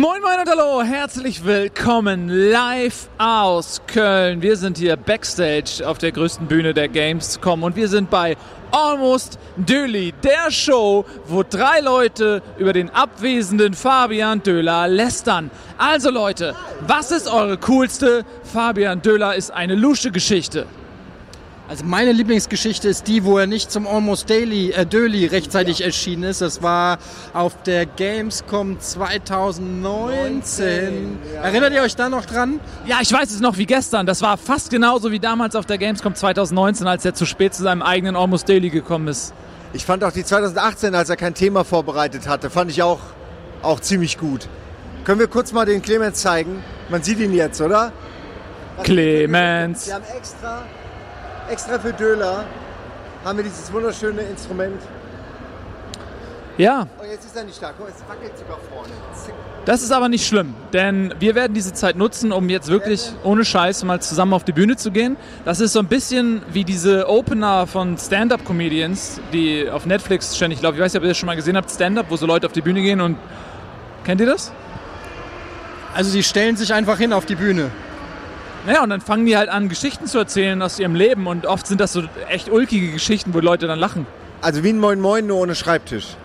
Moin Moin und Hallo, herzlich willkommen live aus Köln. Wir sind hier backstage auf der größten Bühne der Gamescom und wir sind bei Almost Döli, der Show, wo drei Leute über den abwesenden Fabian Döhler lästern. Also Leute, was ist eure coolste Fabian Döhler ist eine lusche Geschichte? Also meine Lieblingsgeschichte ist die, wo er nicht zum Almost Daily äh, Daily rechtzeitig erschienen ist. Das war auf der Gamescom 2019. Erinnert ihr euch da noch dran? Ja, ich weiß es noch wie gestern. Das war fast genauso wie damals auf der Gamescom 2019, als er zu spät zu seinem eigenen Almost Daily gekommen ist. Ich fand auch die 2018, als er kein Thema vorbereitet hatte, fand ich auch, auch ziemlich gut. Können wir kurz mal den Clemens zeigen? Man sieht ihn jetzt, oder? Clemens. Wir haben extra, extra für Döler haben wir dieses wunderschöne Instrument. Ja, Oh, jetzt ist er nicht da. Guck, es wackelt sogar vorne. Zick. das ist aber nicht schlimm, denn wir werden diese Zeit nutzen, um jetzt wirklich ohne Scheiß mal zusammen auf die Bühne zu gehen. Das ist so ein bisschen wie diese Opener von Stand-Up-Comedians, die auf Netflix ständig laufen. Ich weiß nicht, ob ihr das schon mal gesehen habt, Stand-Up, wo so Leute auf die Bühne gehen und... Kennt ihr das? Also die stellen sich einfach hin auf die Bühne. Naja, und dann fangen die halt an, Geschichten zu erzählen aus ihrem Leben und oft sind das so echt ulkige Geschichten, wo Leute dann lachen. Also wie ein Moin Moin, nur ohne Schreibtisch.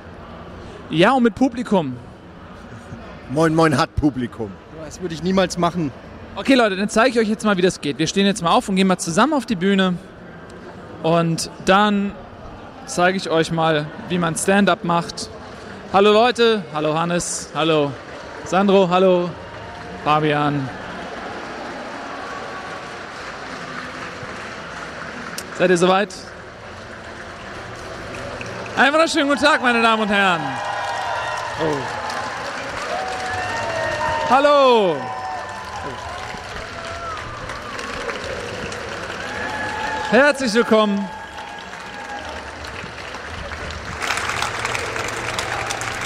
Ja, und mit Publikum. Moin Moin hat Publikum. Das würde ich niemals machen. Okay, Leute, dann zeige ich euch jetzt mal, wie das geht. Wir stehen jetzt mal auf und gehen mal zusammen auf die Bühne. Und dann zeige ich euch mal, wie man Stand-up macht. Hallo Leute, hallo Hannes, hallo Sandro, hallo Fabian. Seid ihr soweit? Einen wunderschönen guten Tag, meine Damen und Herren. Oh. Hallo. Herzlich willkommen.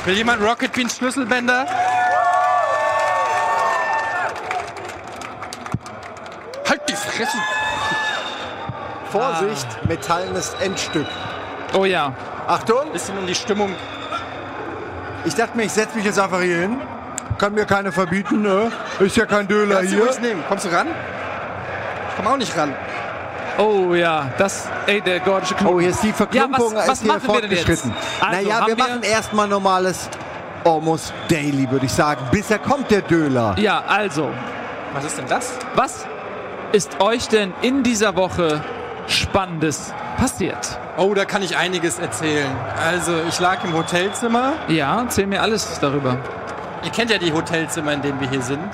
Will jemand Rocket Beans Schlüsselbänder? Halt die Fresse! Vorsicht, metallenes Endstück. Oh ja. Achtung, Bisschen um die Stimmung. ich dachte mir, ich setze mich jetzt einfach hier hin. Kann mir keiner verbieten, ne? Ist ja kein Döler Kannst du hier. ruhig nehmen. Kommst du ran? Ich komm auch nicht ran. Oh ja, das, ey, der gordische Knoten. Oh, hier ist die Verklumpung, Ja, was- was ist hier fortgeschritten. Also, naja, wir wir- machen erstmal normales Almost Daily, würde ich sagen. Bisher kommt der Döler. Ja, also, Was ist denn das? was ist euch denn in dieser Woche Spannendes passiert? Oh, da kann ich einiges erzählen. Also, ich lag im Hotelzimmer. Ja, erzähl mir alles darüber. Ihr kennt ja die Hotelzimmer, in denen wir hier sind.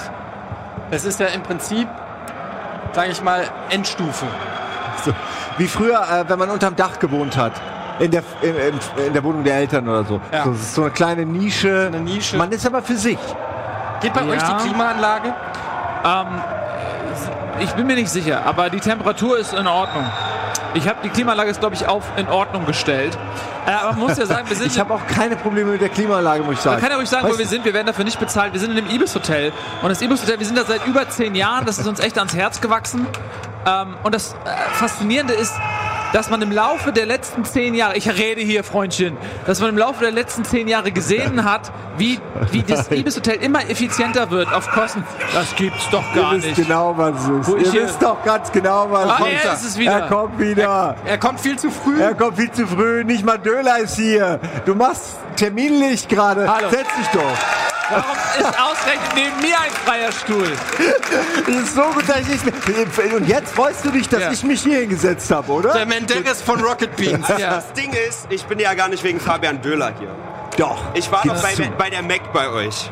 Das ist ja im Prinzip, sage ich mal, Endstufe. So, wie früher, äh, wenn man unterm Dach gewohnt hat. In der, in, in, in der Wohnung der Eltern oder so. Ja. so. Das ist so eine kleine Nische. Eine Nische. Man ist aber für sich. Geht bei Ja. euch die Klimaanlage? Ähm, ich bin mir nicht sicher, aber die Temperatur ist in Ordnung. Ich habe die Klimaanlage ist, glaube ich, auf in Ordnung gestellt. Äh, aber man muss ja sagen, wir sind Ich habe auch keine Probleme mit der Klimaanlage, muss ich sagen. Man kann ja ruhig sagen, Weißt wo wir sind. Wir werden dafür nicht bezahlt. Wir sind in dem Ibis Hotel. Und das Ibis Hotel, wir sind da seit über zehn Jahren. Das ist uns echt ans Herz gewachsen. Ähm, und das äh, Faszinierende ist, dass man im Laufe der letzten zehn Jahre, ich rede hier, Freundchen, dass man im Laufe der letzten zehn Jahre gesehen hat, wie, wie das Ibis Hotel immer effizienter wird auf Kosten. Das gibt's doch gar Ihr wisst nicht. genau, was es ist. Ihr wisst doch ganz genau, was Ah, er ist. es wieder. Er kommt wieder. Er kommt viel zu früh. Er kommt viel zu früh. Nicht mal Döler ist hier. Du machst terminlich gerade. Setz dich doch. Warum ist ausgerechnet neben mir ein freier Stuhl? Das ist so gut, dass ich nicht mehr... Und jetzt freust du dich, dass Ja. ich mich hier hingesetzt habe, oder? Der Menderes von Rocket Beans. Ja. Das Ding ist, ich bin ja gar nicht wegen Fabian Döhler hier. Doch. Ich war noch Gib's bei, bei der Mac bei euch.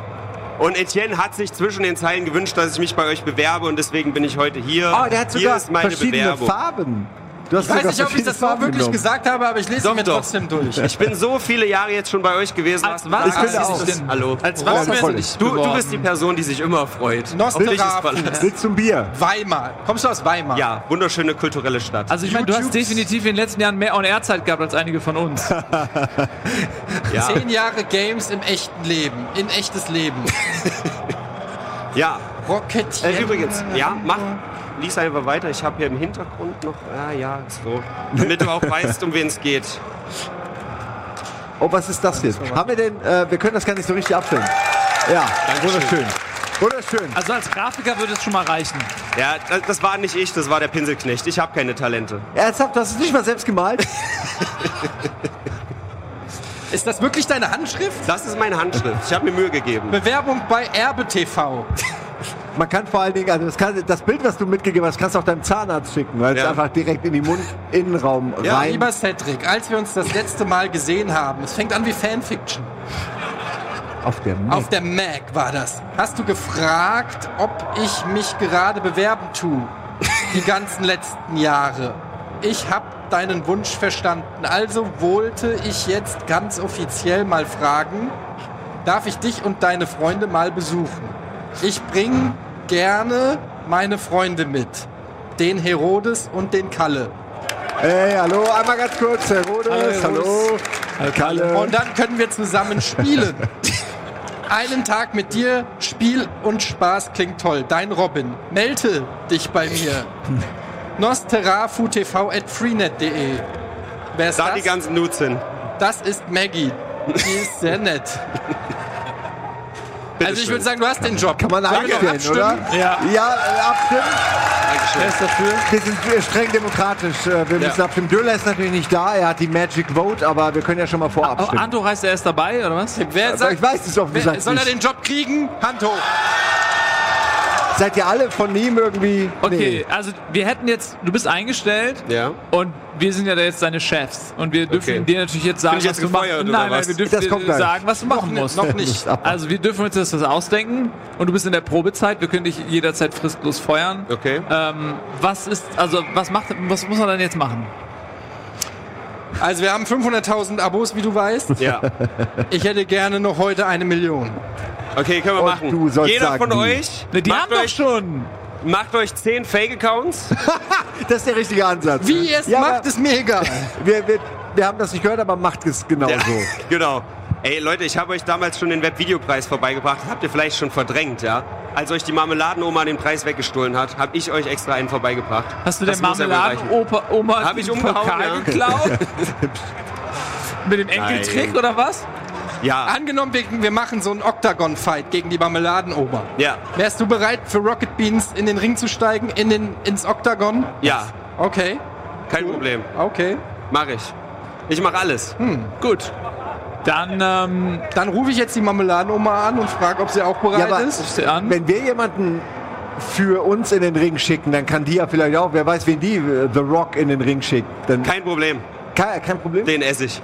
Und Etienne hat sich zwischen den Zeilen gewünscht, dass ich mich bei euch bewerbe und deswegen bin ich heute hier. Oh, der hat hier sogar ist meine verschiedene Bewerbung. Farben. Du hast Ich weiß nicht, ob ich das so wirklich genommen. gesagt habe, aber ich lese Doch, mir doch. trotzdem durch. Ich bin so viele Jahre jetzt schon bei euch gewesen. Als was Ich du auch. denn? Hallo. Als Oh, was ist du Du, bist die Person, die sich immer freut. Willst du ein Bier? Weimar. Kommst du aus Weimar? Ja, wunderschöne kulturelle Stadt. Also ich meine, du hast definitiv in den letzten Jahren mehr On-Air-Zeit gehabt als einige von uns. ja. Zehn Jahre Games im echten Leben. In echtes Leben. ja. Rocket. Äh, übrigens, ja, mach. Lies einfach weiter. Ich habe hier im Hintergrund noch. Ja, ja, so. Damit du auch weißt, um wen es geht. Oh, was ist das jetzt? Haben wir denn, äh, wir können das gar nicht so richtig abstellen. Ja, wunderschön. Wunderschön. Also als Grafiker würde es schon mal reichen. Ja, das- das war nicht ich, das war der Pinselknecht. Ich habe keine Talente. Ernsthaft, das ist nicht mal selbst gemalt? Ist das wirklich deine Handschrift? Das ist meine Handschrift. Ich habe mir Mühe gegeben. Bewerbung bei Erbe TV. Man kann vor allen Dingen, also das, kann, das Bild, was du mitgegeben hast, kannst du auch deinem Zahnarzt schicken, weil es Ja. einfach direkt in die Mundinnenraum Ja, rein. Lieber Cedric, als wir uns das letzte Mal gesehen haben, es fängt an wie Fanfiction. auf der Auf der Mac war das. Hast du gefragt, ob ich mich gerade bewerben tue? Die ganzen letzten Jahre. Ich habe deinen Wunsch verstanden. Also wollte ich jetzt ganz offiziell mal fragen, darf ich dich und deine Freunde mal besuchen? Ich bringe gerne meine Freunde mit. Den Herodes und den Kalle. Hey, hallo, einmal ganz kurz, Herr Rodes, hallo, Herr Kalle. Und dann können wir zusammen spielen. Einen Tag mit dir, Spiel und Spaß klingt toll. Dein Robin. Melde dich bei mir. Nosterafu.tv at freenet.de. Wer ist Da das? die ganzen Nudes hin. das ist Maggie. Die ist sehr nett. Also ich würde sagen, du hast den Job. Kann man einstellen, oder? Ja. Ja, äh, abstimmen. Wer ist dafür? Wir sind streng demokratisch. Äh, Wir müssen abstimmen. Döller ist natürlich nicht da, er hat die Magic Vote, aber wir können ja schon mal vorab Oh, stimmen. Anto heißt er ist dabei, oder was? Wer sagt, ich weiß es offen wer, gesagt soll er den Job kriegen? Hand hoch. Seid ihr alle von ihm irgendwie? Okay, also wir hätten jetzt, du bist eingestellt Ja. und wir sind ja jetzt deine Chefs und wir dürfen Okay. dir natürlich jetzt sagen, ich was jetzt du machst. gefeuert, oder Nein, nein, was? wir dürfen dir gleich. sagen, was du machen musst. Noch nicht. Also wir dürfen uns jetzt das ausdenken und du bist in der Probezeit, wir können dich jederzeit fristlos feuern. Okay. Ähm, was ist, also was macht, was muss man dann jetzt machen? Also wir haben 500.000 Abos, wie du weißt. Ja. Ich hätte gerne noch heute eine Million. Okay, können wir Und machen. du sollst Jeder sagen, von wie. euch Ne, die macht, haben doch euch, schon. macht euch 10 Fake-Accounts. Das ist der richtige Ansatz. Wie ihr es Ja, macht, aber ist mir egal. wir, wir, wir haben das nicht gehört, aber macht es genauso. Ja, genau. Ey Leute, ich habe euch damals schon den Webvideopreis vorbeigebracht. Habt ihr vielleicht schon verdrängt, ja? Als euch die Marmeladenoma den Preis weggestohlen hat, habe ich euch extra einen vorbeigebracht. Hast du der Das muss er Marmeladenoper Oma Hab ich umgehauen, ja. geklaut? Mit dem Enkeltrick Nein. oder was? Ja, Angenommen, wir, machen so einen Octagon-Fight gegen die Marmeladenoma. ja, Wärst du bereit, für Rocket Beans in den Ring zu steigen, in den, ins Octagon? ja. Okay, Kein Problem. okay. Mach ich. Ich mache alles. Gut. Dann ähm, Dann rufe ich jetzt die Marmeladenoma an und frage, ob sie auch bereit Ja, aber- ist. Wenn wir jemanden für uns in den Ring schicken, dann kann die ja vielleicht auch, wer weiß, wen die äh, The Rock in den Ring schickt. Dann Kein Problem. kein, kein Problem. Den esse ich.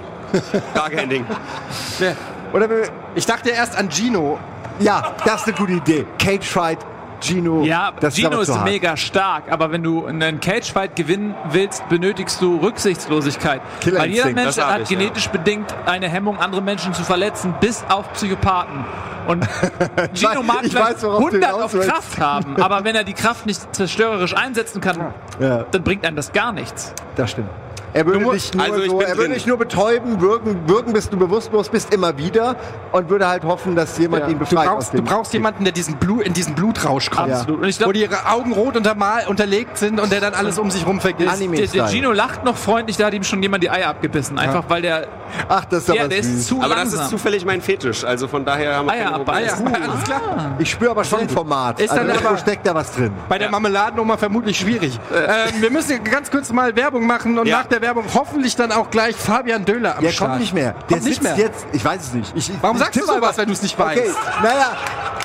Gar kein Ding. Wer- Oder wir, Ich dachte erst an Gino. ja, das ist eine gute Idee. Cage Fight, Gino. Ja, das Gino ist hart. mega stark, aber wenn du einen Cagefight gewinnen willst, benötigst du Rücksichtslosigkeit. Weil jeder Mensch hat ich, ja. genetisch bedingt eine Hemmung, andere Menschen zu verletzen, bis auf Psychopathen. Und Gino mag ich vielleicht weiß, worauf du 100 hinaus auf. Kraft haben, aber wenn er die Kraft nicht zerstörerisch einsetzen kann, Ja, dann bringt einem das gar nichts. das stimmt. Er würde Du dich musst- nur, also so, er würde dich nur betäuben, würgen, würgen, bis du bewusstlos bist, immer wieder und würde halt hoffen, dass jemand ihn Du befreit aus brauchst, du brauchst jemanden, der diesen Blut, in diesen Blutrausch kommt. Absolut. Und ich Wo glaube, die ihre Augen rot untermal, unterlegt sind und der dann alles um sich rum vergisst. Der, der. Gino lacht noch freundlich, da hat ihm schon jemand die Eier abgebissen. Einfach weil der, Ach, das ist ja, aber der ist süß. zu Aber langsam. das ist zufällig mein Fetisch. Also von daher haben wir Eier ab. Eier. Alles klar. Ich spüre aber schon ein Format. Ist also dann aber- steckt da was drin. Bei der Marmeladenoma vermutlich schwierig. ähm, wir müssen ganz kurz mal Werbung machen und Ja. nach der Werbung hoffentlich dann auch gleich Fabian Döhler am Der Start. kommt nicht mehr. Der Kommt nicht sitzt mehr. jetzt, ich weiß es nicht. Ich, ich, Warum ich sagst du sowas, wenn du es nicht Okay, weißt? naja,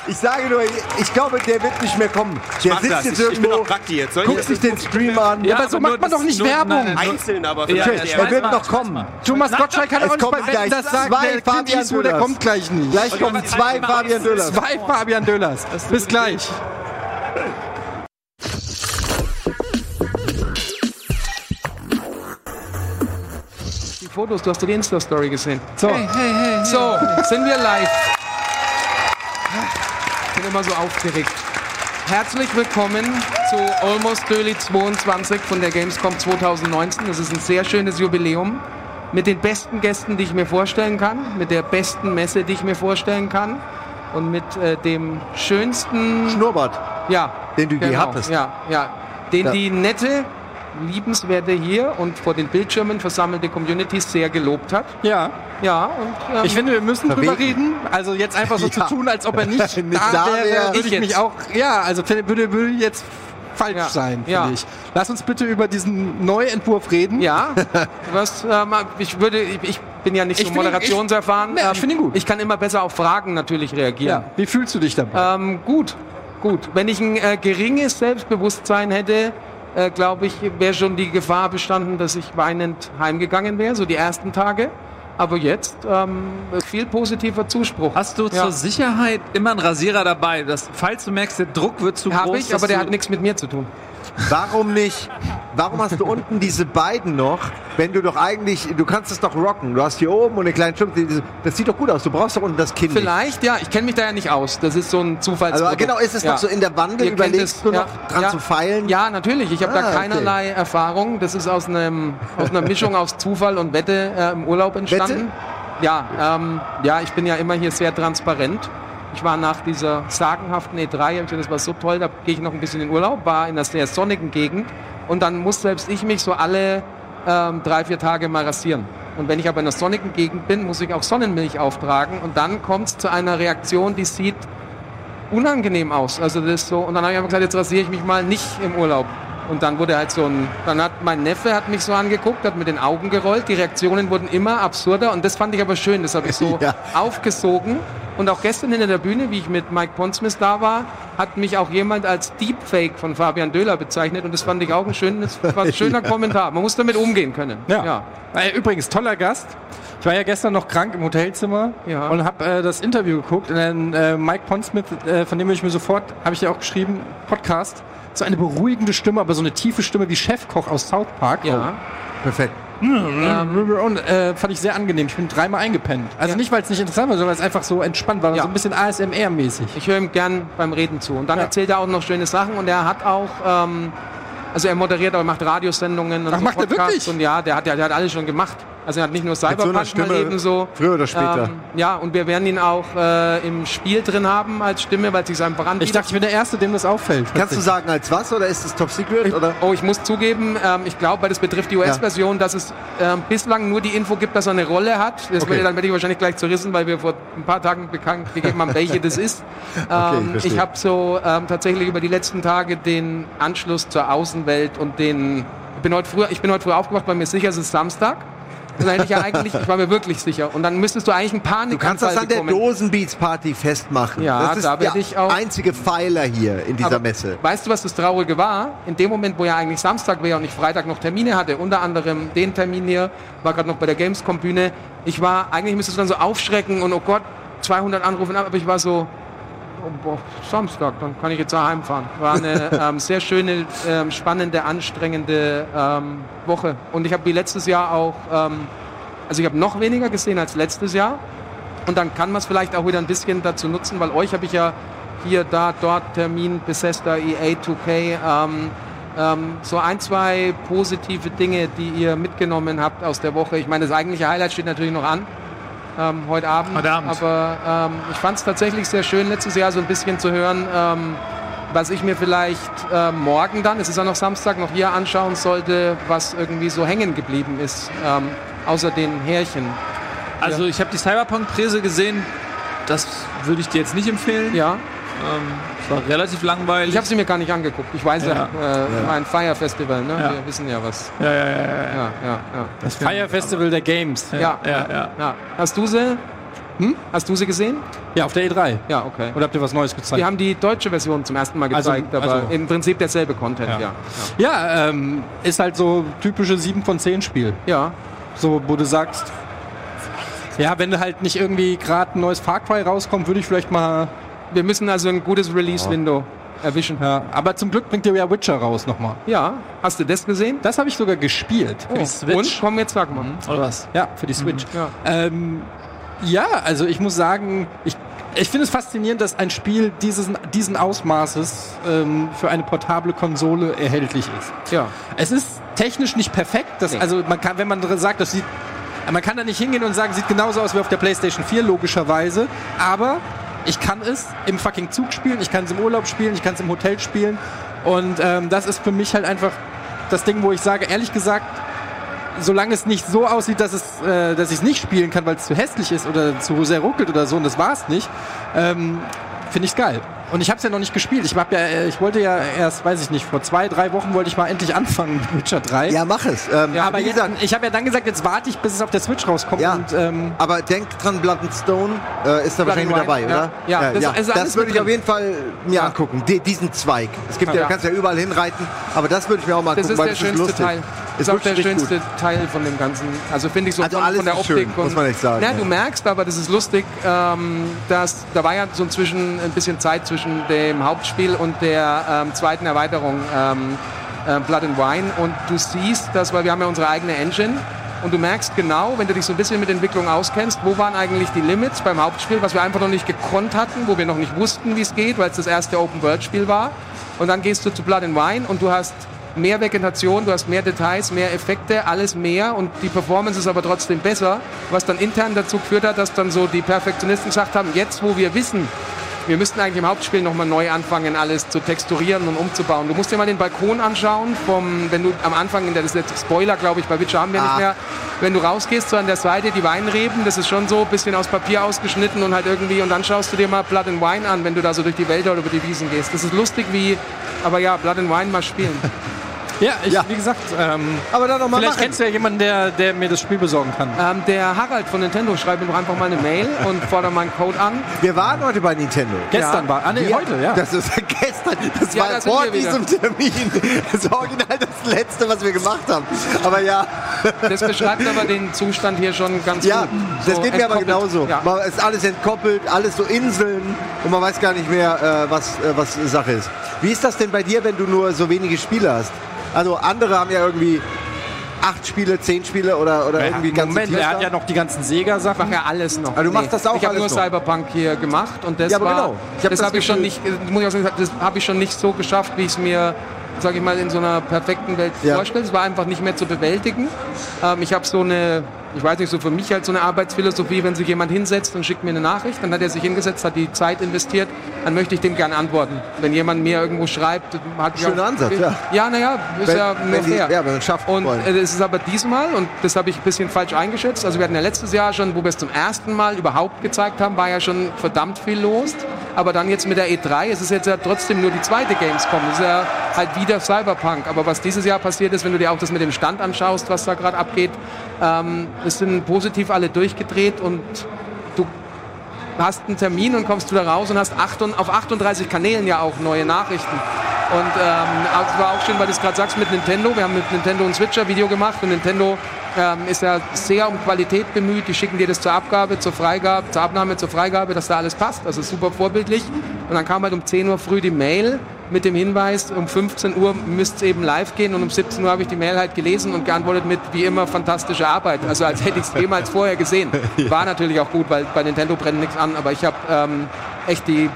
ich sage nur, ich glaube, der wird nicht mehr kommen. Der sitzt das. jetzt Ich, ich bin irgendwo, Prakti jetzt. Ich guckt sich den Stream an. Ja, aber so macht man doch nicht nur- Werbung. nein, nein, einzeln, aber Okay, vielleicht. ich er wird mal, noch ich kommen. Thomas Gottschalk kann es auch nicht kommen bei Wetten, gleich das sagen. zwei Der Fabian Eastwood, der kommt gleich nicht. Gleich kommen zwei Fabian Döllers. Zwei Fabian Döllers. Bis gleich. Fotos, du hast doch die Insta-Story gesehen. So, so, sind wir live. Ich bin immer so aufgeregt. Herzlich willkommen zu Almost Daily 22 von der Gamescom 2019. Das ist ein sehr schönes Jubiläum mit den besten Gästen, die ich mir vorstellen kann, mit der besten Messe, die ich mir vorstellen kann und mit äh, dem schönsten Schnurrbart. ja, Den du je genau, hattest. Ja, ja. Den Ja. die nette liebenswerte hier und vor den Bildschirmen versammelte Community sehr gelobt hat. Ja. Ja, und ähm, Ich finde, wir müssen drüber Verwegen. reden. Also jetzt einfach so Ja. zu tun, als ob er nicht, Nicht da, da wäre, wäre. würde Ich ich mich auch. Ja, also finde- würde, würde jetzt falsch Ja. sein, finde Ja. ich. Lass uns bitte über diesen Neuentwurf reden. Ja, was, ähm, ich würde, ich, ich bin ja nicht Ich so moderationserfahren. ich- Ja, ich find ihn gut. Ich kann immer besser auf Fragen natürlich reagieren. Ja. Wie fühlst du dich dabei? Ähm, gut, gut. Wenn ich ein äh, geringes Selbstbewusstsein hätte, äh, glaube ich, wäre schon die Gefahr bestanden, dass ich weinend heimgegangen wäre, so die ersten Tage. Aber jetzt ähm, viel positiver Zuspruch. Hast du Ja. zur Sicherheit immer einen Rasierer dabei, dass, falls du merkst, der Druck wird zu groß? Habe ich, aber der hat nichts mit mir zu tun. Warum nicht? Warum hast du unten diese beiden noch, wenn du doch eigentlich, du kannst es doch rocken. Du hast hier oben und eine kleine Schimpf, diese- das sieht doch gut aus. Du brauchst doch unten das nicht. Vielleicht, ja, ich kenne mich da ja nicht aus. Das ist so ein Zufallsprodukt. Also genau, ist es ja. noch so in der Wandel? Ihr Überlegst es, du noch ja, dran ja. zu feilen? Ja, natürlich. Ich habe Ah, da okay. keinerlei Erfahrung. Das ist aus, einem, aus einer Mischung aus Zufall und Wette äh, im Urlaub entstanden. Ja, ähm, ja, ich bin ja immer hier sehr transparent. Ich war nach dieser sagenhaften E3, hab ich gesagt, das war so toll, da gehe ich noch ein bisschen in Urlaub, war in einer sehr sonnigen Gegend und dann muss selbst ich mich so alle ähm, drei, vier Tage mal rasieren. Und wenn ich aber in einer sonnigen Gegend bin, muss ich auch Sonnenmilch auftragen und dann kommt es zu einer Reaktion, die sieht unangenehm aus. Also das so, und dann habe ich einfach gesagt, jetzt rasiere ich mich mal nicht im Urlaub. Und dann wurde halt so ein, dann hat mein Neffe hat mich so angeguckt, hat mit den Augen gerollt. Die Reaktionen wurden immer absurder und das fand ich aber schön. Das habe ich so Ja. aufgesogen. Und auch gestern hinter der Bühne, wie ich mit Mike Pondsmith da war, hat mich auch jemand als Deepfake von Fabian Döhler bezeichnet und das fand ich auch ein, schönes, ein schöner Kommentar. Man muss damit umgehen können. Ja. Äh, Übrigens, toller Gast. Ich war ja gestern noch krank im Hotelzimmer Ja. und habe äh, das Interview geguckt. Und dann äh, Mike Pondsmith, äh, von dem ich mir sofort, habe ich ja auch geschrieben, Podcast. So eine beruhigende Stimme, aber so eine tiefe Stimme wie Chefkoch aus South Park. Ja. Perfekt. Und äh, fand ich sehr angenehm. Ich bin dreimal eingepennt. Also Ja. nicht, weil es nicht interessant war, sondern weil es einfach so entspannt war. Ja. So ein bisschen ASMR-mäßig. Ich höre ihm gern beim Reden zu. Und dann Ja. erzählt er auch noch schöne Sachen und er hat auch, ähm, also er moderiert, aber macht Radiosendungen und Ach, so macht er Podcasts wirklich? Und ja, der hat, der, der hat alles schon gemacht. Also er hat nicht nur so Cyberpunk mal Stimme, ebenso. früher oder später. Ähm, ja, und wir werden ihn auch äh, im Spiel drin haben als Stimme, weil sich einfach anbietet. Ich dachte, ich bin der Erste, dem das auffällt. Kannst du sagen als was oder ist es Top Secret? Oder? Oh, ich muss zugeben, ähm, ich glaube, weil das betrifft die US-Version, dass es ähm, bislang nur die Info gibt, dass er eine Rolle hat. Das Okay. werde, dann werde ich wahrscheinlich gleich zerrissen, weil wir vor ein paar Tagen bekannt gegeben haben, welche das ist. Ähm, verstehe. ich habe so ähm, tatsächlich über die letzten Tage den Anschluss zur Außenwelt und den. Ich bin heute früh, ich bin heute früh aufgewacht, weil mir sicher, es ist Samstag. Dann hätte ich ja eigentlich, ich war mir wirklich sicher. Und dann müsstest du eigentlich einen Panik Du kannst das an der Dosenbeats-Party festmachen. Ja, das ist da werd der ich auch- einzige Pfeiler hier in dieser Aber Messe. Weißt du, was das Traurige war? In dem Moment, wo ja eigentlich Samstag wäre und ich Freitag noch Termine hatte, unter anderem den Termin hier, war gerade noch bei der Gamescom-Bühne, ich war, eigentlich müsstest du dann so aufschrecken und oh Gott, 200 Anrufe, aber ich war so, Samstag, dann kann ich jetzt nach Hause fahren. War eine ähm, sehr schöne, ähm, spannende, anstrengende ähm, Woche. Und ich habe wie letztes Jahr auch, ähm, also ich habe noch weniger gesehen als letztes Jahr. Und dann kann man es vielleicht auch wieder ein bisschen dazu nutzen, weil euch habe ich ja hier, da, dort Termin, Bethesda, EA, 2K, ähm, ähm, so ein, zwei positive Dinge, die ihr mitgenommen habt aus der Woche. Ich meine, das eigentliche Highlight steht natürlich noch an, ähm, heute Abend. Heute Abend. Aber ähm, ich fand es tatsächlich sehr schön, letztes Jahr so ein bisschen zu hören, ähm, was ich mir vielleicht äh, morgen dann, es ist ja noch Samstag, noch hier anschauen sollte, was irgendwie so hängen geblieben ist, ähm, außer den Härchen. Also ich habe die Cyberpunk-Präse gesehen. Das würde ich dir jetzt nicht empfehlen. Ja, Ähm, es war relativ langweilig. ich habe sie mir gar nicht angeguckt. Ich weiß ja, Ja. äh, war ein Fire Festival, ne? Ja. Wir wissen ja was. ja, ja, ja, ja. Ja, ja, ja. Das Fire Festival der Games. Ja, ja, ja. ja. Hast du sie? Hm? Hast du sie gesehen? Ja, auf der E3. Ja, okay. Oder habt ihr was Neues gezeigt? Wir haben die deutsche Version zum ersten Mal Also- gezeigt, aber also- im Prinzip derselbe Content, ja. Ja. Ja, ja, ähm, ist halt so typische 7 von 10 Spiel. ja. So, wo du sagst, ja, wenn du halt nicht irgendwie gerade ein neues Far Cry rauskommt, würde ich vielleicht mal, Wir müssen also ein gutes Release-Window erwischen. ja, aber zum Glück bringt ihr ja Witcher raus nochmal. Ja, hast du das gesehen? Das habe ich sogar gespielt. Oh, Switch? Und? Komm, jetzt sag mal. Oder was? Ja, für die Switch. Ja. Ähm, ja, also ich muss sagen, ich, ich finde es faszinierend, dass ein Spiel dieses, diesen Ausmaßes ähm, für eine portable Konsole erhältlich ist. Ja. Es ist technisch nicht perfekt. Das, Nee. Also man kann, wenn man sagt, das sieht, man kann da nicht hingehen und sagen, sieht genauso aus wie auf der PlayStation 4 logischerweise. Aber ich kann es im fucking Zug spielen, ich kann es im Urlaub spielen, ich kann es im Hotel spielen. Und ähm, das ist für mich halt einfach das Ding, wo ich sage, ehrlich gesagt, solange es nicht so aussieht, dass, es, äh, dass ich es nicht spielen kann, weil es zu hässlich ist oder zu sehr ruckelt oder so, und das war es nicht, ähm, finde ich es geil. Und ich habe es ja noch nicht gespielt. Ich, hab ja, äh, ich wollte ja erst, weiß ich nicht, vor zwei, drei Wochen wollte ich mal endlich anfangen mit Witcher 3. Ja, mach es. Ähm, Ja, aber jetzt, ich habe ja dann gesagt, jetzt warte ich, bis es auf der Switch rauskommt. Ja. Und, ähm, aber denk dran, Blood and Stone äh, ist da Blood wahrscheinlich mit dabei, oder? ja. Ja, das das, ist alles würde ich auf jeden Fall mir angucken. Die, diesen Zweig. Es gibt ja, Ja. du kannst ja überall hinreiten, aber das würde ich mir auch mal Das angucken, ist weil der das ist schönste lustig. Teil. Ist Ist auch der schönste Teil von dem Ganzen. Also finde ich so Also von, der Optik. schön, und, muss man echt sagen, Na, ja. du merkst aber, das ist lustig, ähm, dass da war ja so inzwischen ein bisschen Zeit zwischen dem Hauptspiel und der ähm, zweiten Erweiterung ähm, äh, Blood and Wine. Und du siehst, dass, weil wir haben ja unsere eigene Engine. Und du merkst genau, wenn du dich so ein bisschen mit Entwicklung auskennst, wo waren eigentlich die Limits beim Hauptspiel, was wir einfach noch nicht gekonnt hatten, wo wir noch nicht wussten, wie es geht, weil es das erste Open-World-Spiel war. Und dann gehst du zu Blood and Wine und du hast mehr Vegetation, du hast mehr Details, mehr Effekte, alles mehr und die Performance ist aber trotzdem besser, was dann intern dazu geführt hat, dass dann so die Perfektionisten gesagt haben, jetzt wo wir wissen, wir müssten eigentlich im Hauptspiel nochmal neu anfangen, alles zu texturieren und umzubauen. Du musst dir mal den Balkon anschauen, vom, wenn du am Anfang, in der, das ist jetzt Spoiler, glaube ich, bei Witcher haben wir Ah. nicht mehr, wenn du rausgehst, so an der Seite, die Weinreben, das ist schon so ein bisschen aus Papier ausgeschnitten und halt irgendwie, und dann schaust du dir mal Blood and Wine an, wenn du da so durch die Wälder oder über die Wiesen gehst. Das ist lustig wie, aber ja, Blood and Wine mal spielen. ja, ich, Ja. wie gesagt, ähm, Aber dann noch mal vielleicht machen. kennst du ja jemanden, der, der mir das Spiel besorgen kann. Ähm, der Harald von Nintendo schreibt mir doch einfach mal eine Mail und fordert meinen Code an. Wir waren heute bei Nintendo. Gestern war, ah nee, heute, ja. Das ist gestern. Das Ja, war da sind vor diesem Termin. Das war original das Letzte, was wir gemacht haben. Aber ja, Das beschreibt aber den Zustand hier schon ganz ja, gut. das So geht mir aber genauso. Ja. Man ist alles entkoppelt, alles so Inseln und man weiß gar nicht mehr, äh, was, äh, was Sache ist. Wie ist das denn bei dir, wenn du nur so wenige Spiele hast? Also andere haben ja irgendwie acht Spiele, zehn Spiele oder, oder irgendwie ganz Moment, er hat ja noch die ganzen Ich Sega-Sachen. mache ja alles noch. Aber du machst das auch Ich habe nur noch? Cyberpunk hier gemacht und das Ja, aber war, genau. Ich hab das, das habe ich schon nicht, muss ich auch sagen, das habe ich schon nicht so geschafft, wie ich es mir, sage ich mal, in so einer perfekten Welt Ja. vorstelle. Es war einfach nicht mehr zu bewältigen. Ähm, ich habe so eine, ich weiß nicht, so für mich halt so eine Arbeitsphilosophie, wenn sich jemand hinsetzt und schickt mir eine Nachricht, dann hat er sich hingesetzt, hat die Zeit investiert, dann möchte ich dem gerne antworten. Wenn jemand mir irgendwo schreibt, hat Schöner Ansatz, ja. Ja, naja, ist Wenn- ja nur wenn die- fair. ja, wenn man es schafft, Und wollen. äh, es ist aber diesmal, und das habe ich ein bisschen falsch eingeschätzt, also wir hatten ja letztes Jahr schon, wo wir es zum ersten Mal überhaupt gezeigt haben, war ja schon verdammt viel los. Aber dann jetzt mit der E3, es ist jetzt ja trotzdem nur die zweite Gamescom. Es ist ja halt wieder Cyberpunk. Aber was dieses Jahr passiert ist, wenn du dir auch das mit dem Stand anschaust, was da gerade abgeht, ähm, es sind positiv alle durchgedreht und du hast einen Termin und kommst wieder raus und hast acht und, auf 38 Kanälen ja auch neue Nachrichten. Und ähm, es war auch schön, weil du es gerade sagst mit Nintendo. Wir haben mit Nintendo ein Switcher-Video gemacht und Nintendo ähm, ist ja sehr um Qualität bemüht. Die schicken dir das zur Abgabe, zur Freigabe, zur Abnahme, zur Freigabe, dass da alles passt. Also super vorbildlich. Und dann kam halt um 10 Uhr früh die Mail mit dem Hinweis, um 15 Uhr müsste es eben live gehen und um 17 Uhr habe ich die Mail halt gelesen und geantwortet mit, wie immer, fantastische Arbeit. Also als hätte ich es jemals vorher gesehen. War natürlich auch gut, weil bei Nintendo brennt nichts an, aber ich habe ähm, echt die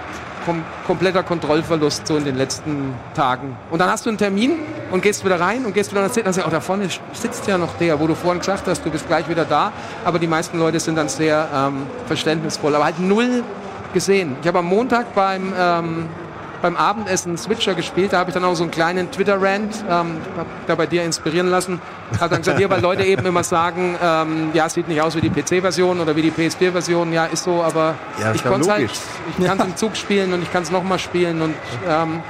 kom kompletter Kontrollverlust so in den letzten Tagen. Und dann hast du einen Termin und gehst wieder rein und gehst wieder nach dann sagst du, oh, da vorne sitzt ja noch der, wo du vorhin gesagt hast, du bist gleich wieder da. Aber die meisten Leute sind dann sehr ähm, verständnisvoll, aber halt null gesehen. Ich habe am Montag beim ähm, beim Abendessen Switcher gespielt. Da habe ich dann auch so einen kleinen Twitter-Rant, ähm, hab da bei dir inspirieren lassen. Habe dann gesagt, ja, weil Leute eben immer sagen, ähm, ja, es sieht nicht aus wie die PC-Version oder wie die PS4-Version. Ja, ist so, aber Ja, ich konnte halt, ich kann es im Zug spielen und ich kann es nochmal spielen und ähm,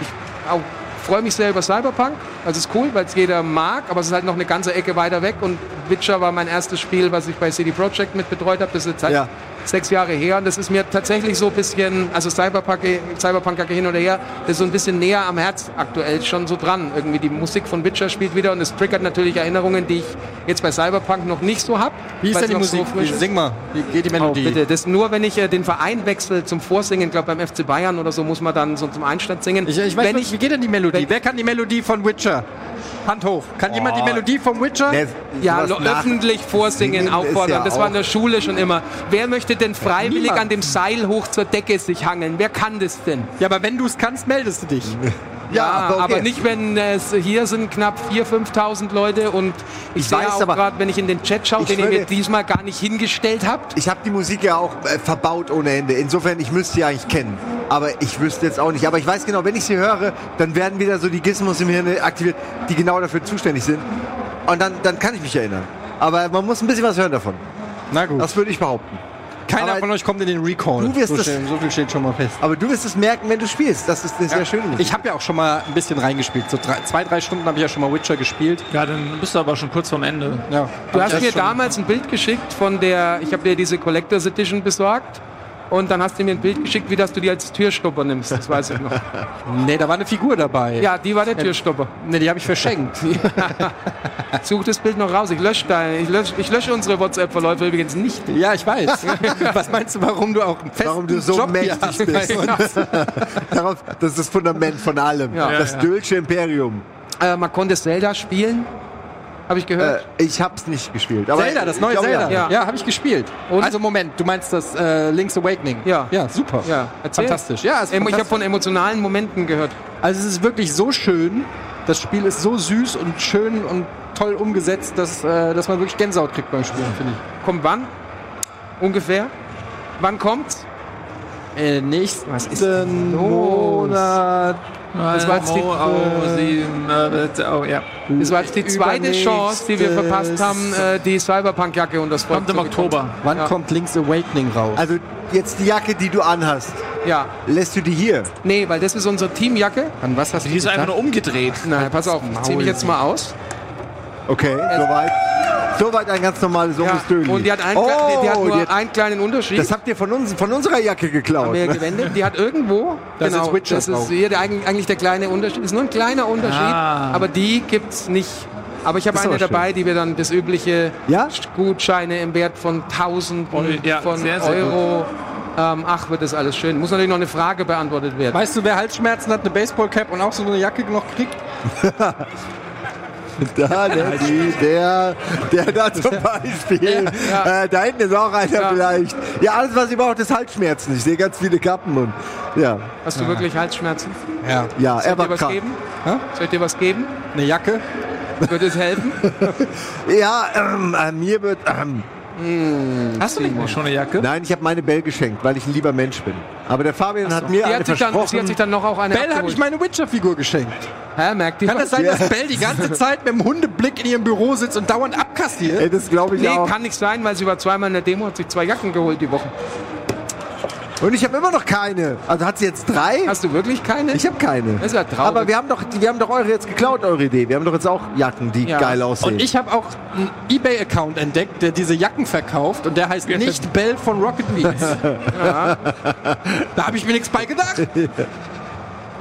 ich auch freue mich sehr über Cyberpunk. Also es ist cool, weil es jeder mag, aber es ist halt noch eine ganze Ecke weiter weg und Witcher war mein erstes Spiel, was ich bei CD Projekt mit betreut habe. Das ist jetzt halt Ja. Sechs Jahre her und das ist mir tatsächlich so ein bisschen, also Cyberpunk, Cyberpunk Jacke hin oder her, das ist so ein bisschen näher am Herz aktuell schon so dran. Irgendwie die Musik von Witcher spielt wieder und es triggert natürlich Erinnerungen, die ich jetzt bei Cyberpunk noch nicht so habe. Wie ist denn die Musik? So frisch ist. Sing mal. Wie geht die Oh, Melodie? bitte. Das nur, wenn ich äh, den Verein wechsle zum Vorsingen, ich glaube beim FC Bayern oder so, muss man dann so zum Einstand singen. Ich, ich weiß wenn nicht, wie geht denn die Melodie? Wer kann die Melodie von Witcher? Hand hoch. Kann jemand die Melodie vom Witcher? Nee, ja, öffentlich vorsingen, auffordern. ja das war in der Schule schon immer. Wer möchte denn freiwillig Niemand. an dem Seil hoch zur Decke sich hangeln? Wer kann das denn? Ja, aber wenn du es kannst, meldest du dich. Ja, aber okay. aber nicht, wenn es hier sind knapp 4.000, 5.000 Leute und ich, Ich sehe weiß, auch aber- gerade, wenn ich in den Chat schaue, den ihr mir diesmal gar nicht hingestellt habt. Ich habe die Musik ja auch äh, verbaut ohne Ende. Insofern, ich müsste sie eigentlich kennen. Aber ich wüsste jetzt auch nicht. Aber ich weiß genau, wenn ich sie höre, dann werden wieder so die Gizmos im Hirn aktiviert, die genau dafür zuständig sind. Und dann, dann kann ich mich erinnern. Aber man muss ein bisschen was hören davon. Na gut. Das würde ich behaupten. Keiner aber von euch kommt in den Recall. du wirst so, das- steht- so viel steht schon mal fest. Aber du wirst es merken, wenn du spielst. Das ist eine sehr schöne Musik. Ich habe ja auch schon mal ein bisschen reingespielt. So drei, zwei, drei Stunden habe ich ja schon mal Witcher gespielt. Ja, dann bist du aber schon kurz vorm Ende. Ja. Du Hab hast mir das damals ein Bild geschickt von der, ich habe dir diese Collectors Edition besorgt und dann hast du mir ein Bild geschickt, wie das du die als Türstopper nimmst. Das weiß ich noch. Nee, da war eine Figur dabei. Ja, die war der Türstopper. Nee, die habe ich verschenkt. Such das Bild noch raus. Ich lösche deine, ich lösche, ich lösche unsere WhatsApp-Verläufe übrigens nicht. ja, ich weiß. Was meinst du, warum du auch einen festen Warum du so Job mächtig hast? bist. Darauf, das ist das Fundament von allem. Ja. das Ja, ja. Dölsche Imperium. Äh, man konnte Zelda spielen, habe ich Äh, gehört. ich hab's nicht gespielt. Aber Zelda, das neue Zelda. Ja. Ja. Habe ich gespielt. Und? Also Moment, du meinst das äh, Link's Awakening? Ja. Ja, super. ja, erzähl. Fantastisch. Ja, Ähm, ich habe fantastisch. von emotionalen Momenten gehört. Also es ist wirklich so schön. Das Spiel ist so süß und schön und toll umgesetzt, dass, äh, dass man wirklich Gänsehaut kriegt beim Spielen, finde ich. Kommt wann? Ungefähr? Wann kommt's? Äh, nächsten Was ist? Monat. Das war jetzt die- äh, ja. Das war jetzt die zweite Chance, die wir verpasst haben, äh, die Cyberpunk-Jacke und das Volk Kommt im. Oktober. Wann Ja. kommt Link's Awakening raus? Also jetzt die Jacke, die du anhast, Ja, lässt du die hier? nee, weil das ist unsere Teamjacke. An was hast Die ist einfach nur umgedreht. Nein, pass auf, zieh mich jetzt mal aus. Okay, soweit. Soweit ein ganz normales Ja. Döli. Und die hat, einen, oh, die, die hat nur die hat- einen kleinen Unterschied. das habt ihr von, uns, von unserer Jacke geklaut. haben wir ne? gewendet. Die hat irgendwo, Das genau, ist Witcher das ist hier der, eigentlich eigentlich der kleine Unterschied. ist nur ein kleiner Unterschied, Ah. aber die gibt's nicht. Aber ich habe eine aber schön. dabei, die wir dann das übliche Ja? Gutscheine im Wert von Tausenden Oh, ja, von sehr, sehr Euro. Ähm, ach, wird das alles schön. Muss natürlich noch eine Frage beantwortet werden. Weißt du, wer Halsschmerzen hat, eine Baseballcap und auch so eine Jacke noch kriegt? Da, der, die, der, der da zum Beispiel. Ja. Äh, da hinten ist auch einer Ja. vielleicht. Ja, alles, was ihr braucht, ist Halsschmerzen. Ich sehe ganz viele Kappen und ja, Hast du wirklich Halsschmerzen? Ja. ja, Soll er ich war dir was krank. geben? Hä? Soll ich dir was geben? Eine Jacke? Würde es helfen? Ja, ähm, äh, mir wird. Ähm, Hast du nicht schon eine Jacke? nein, ich habe meine Bell geschenkt, weil ich ein lieber Mensch bin. Aber der Fabian hat mir Die eine hat, sich dann, versprochen. sie hat sich dann noch auch eine Bell habe ich meine Witcher-Figur geschenkt. Hä, merkt die Kann das sein, dass Bell die ganze Zeit mit dem Hundeblick in ihrem Büro sitzt und dauernd abkassiert? Ey, das glaube ich Nee, auch. kann nicht sein, weil sie war zweimal in der Demo, hat sich zwei Jacken geholt die Woche. Und ich habe immer noch keine. Also hat sie jetzt drei? Hast du wirklich keine? Ich habe keine. Das ist ja traurig. Aber wir haben, doch, wir haben doch eure jetzt geklaut, eure Idee. Wir haben doch jetzt auch Jacken, die Ja. geil aussehen. Und ich habe auch einen Ebay-Account entdeckt, der diese Jacken verkauft und der heißt nicht Bell von Rocket Beats. Da habe ich mir nichts bei gedacht.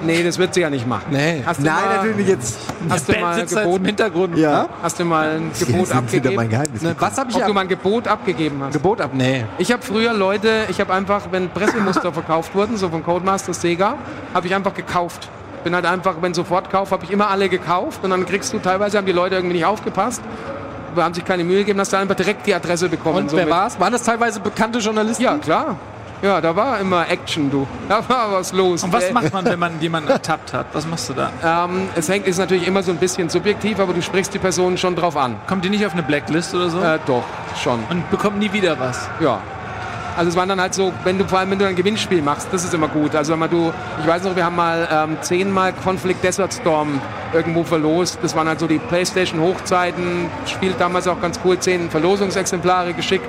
Nee, das wird sie ja nicht machen. Nee. Hast du Nein, mal, natürlich jetzt. Hast du mal jetzt Gebot, im Hintergrund. Ja. hast du mal ein Jetzt Gebot sind wieder mein abgegeben? Geheimnis. Ne, was habe ich Ob du ab mal ein Gebot abgegeben hast? Gebot ab? Nee. Ich habe früher Leute, ich habe einfach, wenn Pressemuster verkauft wurden, so von Codemaster Sega, habe ich einfach gekauft. Bin halt einfach, wenn Sofortkauf, habe ich immer alle gekauft und dann kriegst du teilweise, haben die Leute irgendwie nicht aufgepasst, haben sich keine Mühe gegeben, hast du einfach direkt die Adresse bekommen. Und wer mit- war's? Waren das teilweise bekannte Journalisten? Ja, klar. Ja, da war immer Action, du. Da war was los. Und was Äh, macht man, wenn man jemanden ertappt hat? Was machst du da? Ähm, es hängt, ist natürlich immer so ein bisschen subjektiv, aber du sprichst die Person schon drauf an. Kommt die nicht auf eine Blacklist oder so? Äh, doch, schon. Und bekommt nie wieder was? Ja. Also es waren dann halt so, wenn du vor allem wenn du ein Gewinnspiel machst, das ist immer gut. Also wenn man du, ich weiß noch, wir haben mal ähm, zehnmal Conflict Desert Storm irgendwo verlost. Das waren halt so die PlayStation Hochzeiten. Spielt damals auch ganz cool. Zehn Verlosungsexemplare geschickt,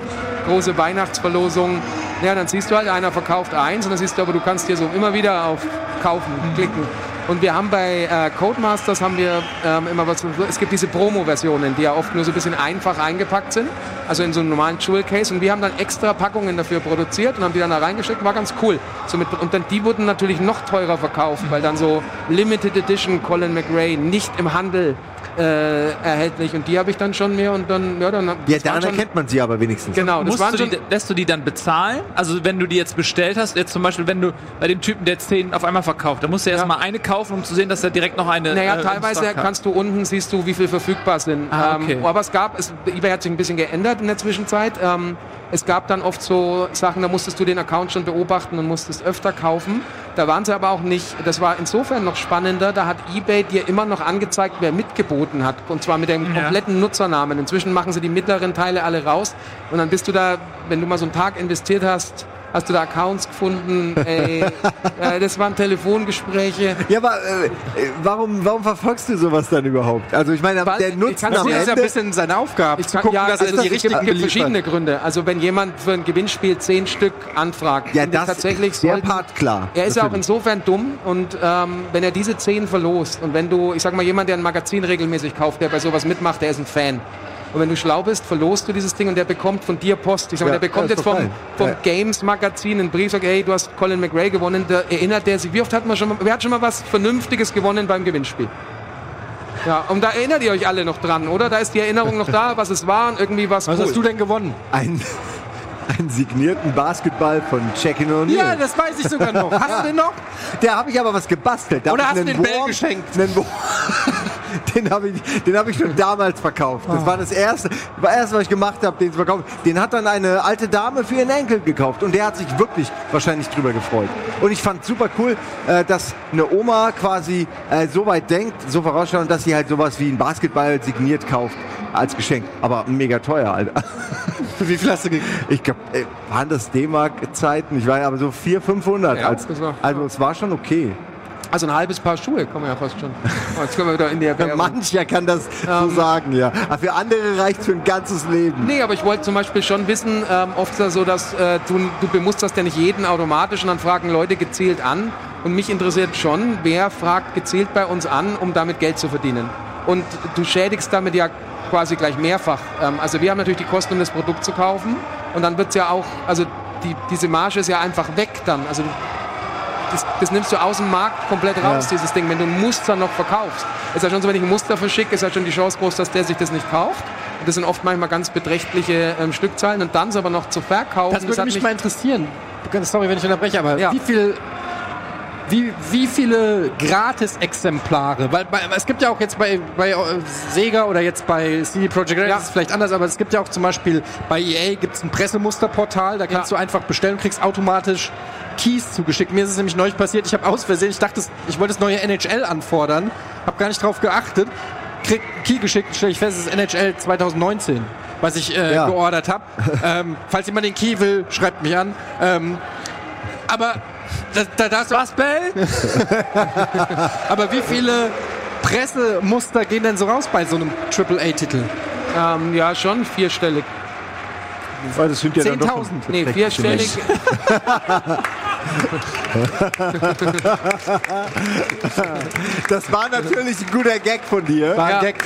große Weihnachtsverlosung. Ja, dann siehst du halt, einer verkauft eins und dann siehst du aber, du kannst dir so immer wieder auf Kaufen klicken. Und wir haben bei äh, Codemasters haben wir ähm, immer was, es gibt diese Promo-Versionen, die ja oft nur so ein bisschen einfach eingepackt sind, also in so einem normalen Jewel Case. Und wir haben dann extra Packungen dafür produziert und haben die dann da reingeschickt, war ganz cool. So mit, und dann die wurden natürlich noch teurer verkauft, weil dann so Limited Edition Colin McRae nicht im Handel äh, erhältlich. Und die habe ich dann schon mehr und dann, ja, dann Ja, daran erkennt man sie aber wenigstens. Genau, das Musst waren du schon, die, lässt du die dann bezahlen? Also wenn du die jetzt bestellt hast, jetzt zum Beispiel, wenn du bei dem Typen, der 10 auf einmal verkauft, dann musst du erst Ja. mal eine kaufen, um zu sehen, dass er direkt noch eine. Naja, äh, teilweise kannst du unten, siehst du, wie viel verfügbar sind. Ah, okay. ähm, aber es gab, es, eBay hat sich ein bisschen geändert in der Zwischenzeit. Ähm, es gab dann oft so Sachen, da musstest du den Account schon beobachten und musstest öfter kaufen. Da waren sie aber auch nicht, das war insofern noch spannender, da hat eBay dir immer noch angezeigt, wer mitgeboten hat. Und zwar mit dem Ja. kompletten Nutzernamen. Inzwischen machen sie die mittleren Teile alle raus. Und dann bist du da, wenn du mal so einen Tag investiert hast, hast du da Accounts gefunden. Ey, äh, das waren Telefongespräche. Ja, aber äh, äh, warum, warum verfolgst du sowas dann überhaupt? Also ich meine, Weil der Nutzen am Das ist ja ein Ende... bisschen seine Aufgabe, kann, gucken, ja, dass also er die es gibt, richtigen gibt verschiedene Gründe. Also wenn jemand für ein Gewinnspiel zehn Stück anfragt, Ja, das, tatsächlich der sollten- Part klar. Er ist ja auch insofern dumm und ähm, wenn er diese 10 verlost und wenn du, ich sag mal, jemand, der ein Magazin regelmäßig kauft, der bei sowas mitmacht, der ist ein Fan. Und wenn du schlau bist, verlost du dieses Ding und der bekommt von dir Post. Ich sag mal, Ja, der bekommt jetzt vom, vom Ja. Games-Magazin einen Brief, sagt, hey, du hast Colin McRae gewonnen. Da erinnert der sich, wie oft hat man schon mal, wer hat schon mal was Vernünftiges gewonnen beim Gewinnspiel? Ja, und da erinnert ihr euch alle noch dran, oder? Da ist die Erinnerung noch da, was es war und irgendwie was Was cool. hast du denn gewonnen? Ein, einen signierten Basketball von Jackie O'Neal. Ja, das weiß ich sogar noch. Hast du den noch? Der habe ich aber was gebastelt. Da Oder hast du den Bell Wurm- geschenkt? Den habe ich, den hab ich schon damals verkauft. Das war das erste, war erste, was ich gemacht habe, den zu verkaufen. Den hat dann eine alte Dame für ihren Enkel gekauft und der hat sich wirklich wahrscheinlich drüber gefreut. Und ich fand super cool, äh, dass eine Oma quasi äh, so weit denkt, so vorausschaut, dass sie halt sowas wie einen Basketball signiert kauft als Geschenk. Aber mega teuer, Alter. Wie viel hast du gekriegt? Ich glaube, waren das D-Mark-Zeiten? Ich war ja aber so 400, 500. Ja, als, war- also es war schon okay. Also ein halbes Paar Schuhe, kann man ja fast schon. Oh, Jetzt können wir wieder in die Werbung. Mancher kann das so sagen, ja. Aber für andere reicht für ein ganzes Leben. Nee, aber ich wollte zum Beispiel schon wissen, ähm, oft ist es so, dass äh, du, du bemusterst ja nicht jeden automatisch und dann fragen Leute gezielt an. Und mich interessiert schon, wer fragt gezielt bei uns an, um damit Geld zu verdienen. Und du schädigst damit ja quasi gleich mehrfach. Ähm, also wir haben natürlich die Kosten, um das Produkt zu kaufen. Und dann wird es ja auch, also die, diese Marge ist ja einfach weg dann. Also das, das nimmst du aus dem Markt komplett raus, Ja. dieses Ding. Wenn du ein Muster noch verkaufst, ist ja schon so, wenn ich ein Muster verschicke, ist ja schon die Chance groß, dass der sich das nicht kauft. Und das sind oft manchmal ganz beträchtliche ähm, Stückzahlen. Und dann es aber noch zu verkaufen, Das würde hat mich mich- mal interessieren. Sorry, wenn ich unterbreche, aber Ja. wie viel wie, wie viele Gratis-Exemplare? Weil, bei, es gibt ja auch jetzt bei, bei äh, Sega oder jetzt bei CD Projekt Red Ja. ist es vielleicht anders, aber es gibt ja auch zum Beispiel bei EA gibt es ein Pressemusterportal, da kannst Ja. du einfach bestellen, kriegst automatisch Keys zugeschickt. Mir ist es nämlich neulich passiert, ich habe aus Versehen, ich dachte, ich wollte das neue NHL anfordern, habe gar nicht drauf geachtet, krieg einen Key geschickt, stelle ich fest, es ist NHL 2019, was ich äh, Ja. geordert habe. ähm, falls jemand den Key will, schreibt mich an. Ähm, aber da, da darfst du... Was, Bell? aber wie viele Pressemuster gehen denn so raus bei so einem AAA-Titel? ähm, ja schon vierstellig. Weil das sind ja dann doch 10.000. Nee, vierstellig. Das war natürlich ein guter Gag von dir. War ein Ja. Gag.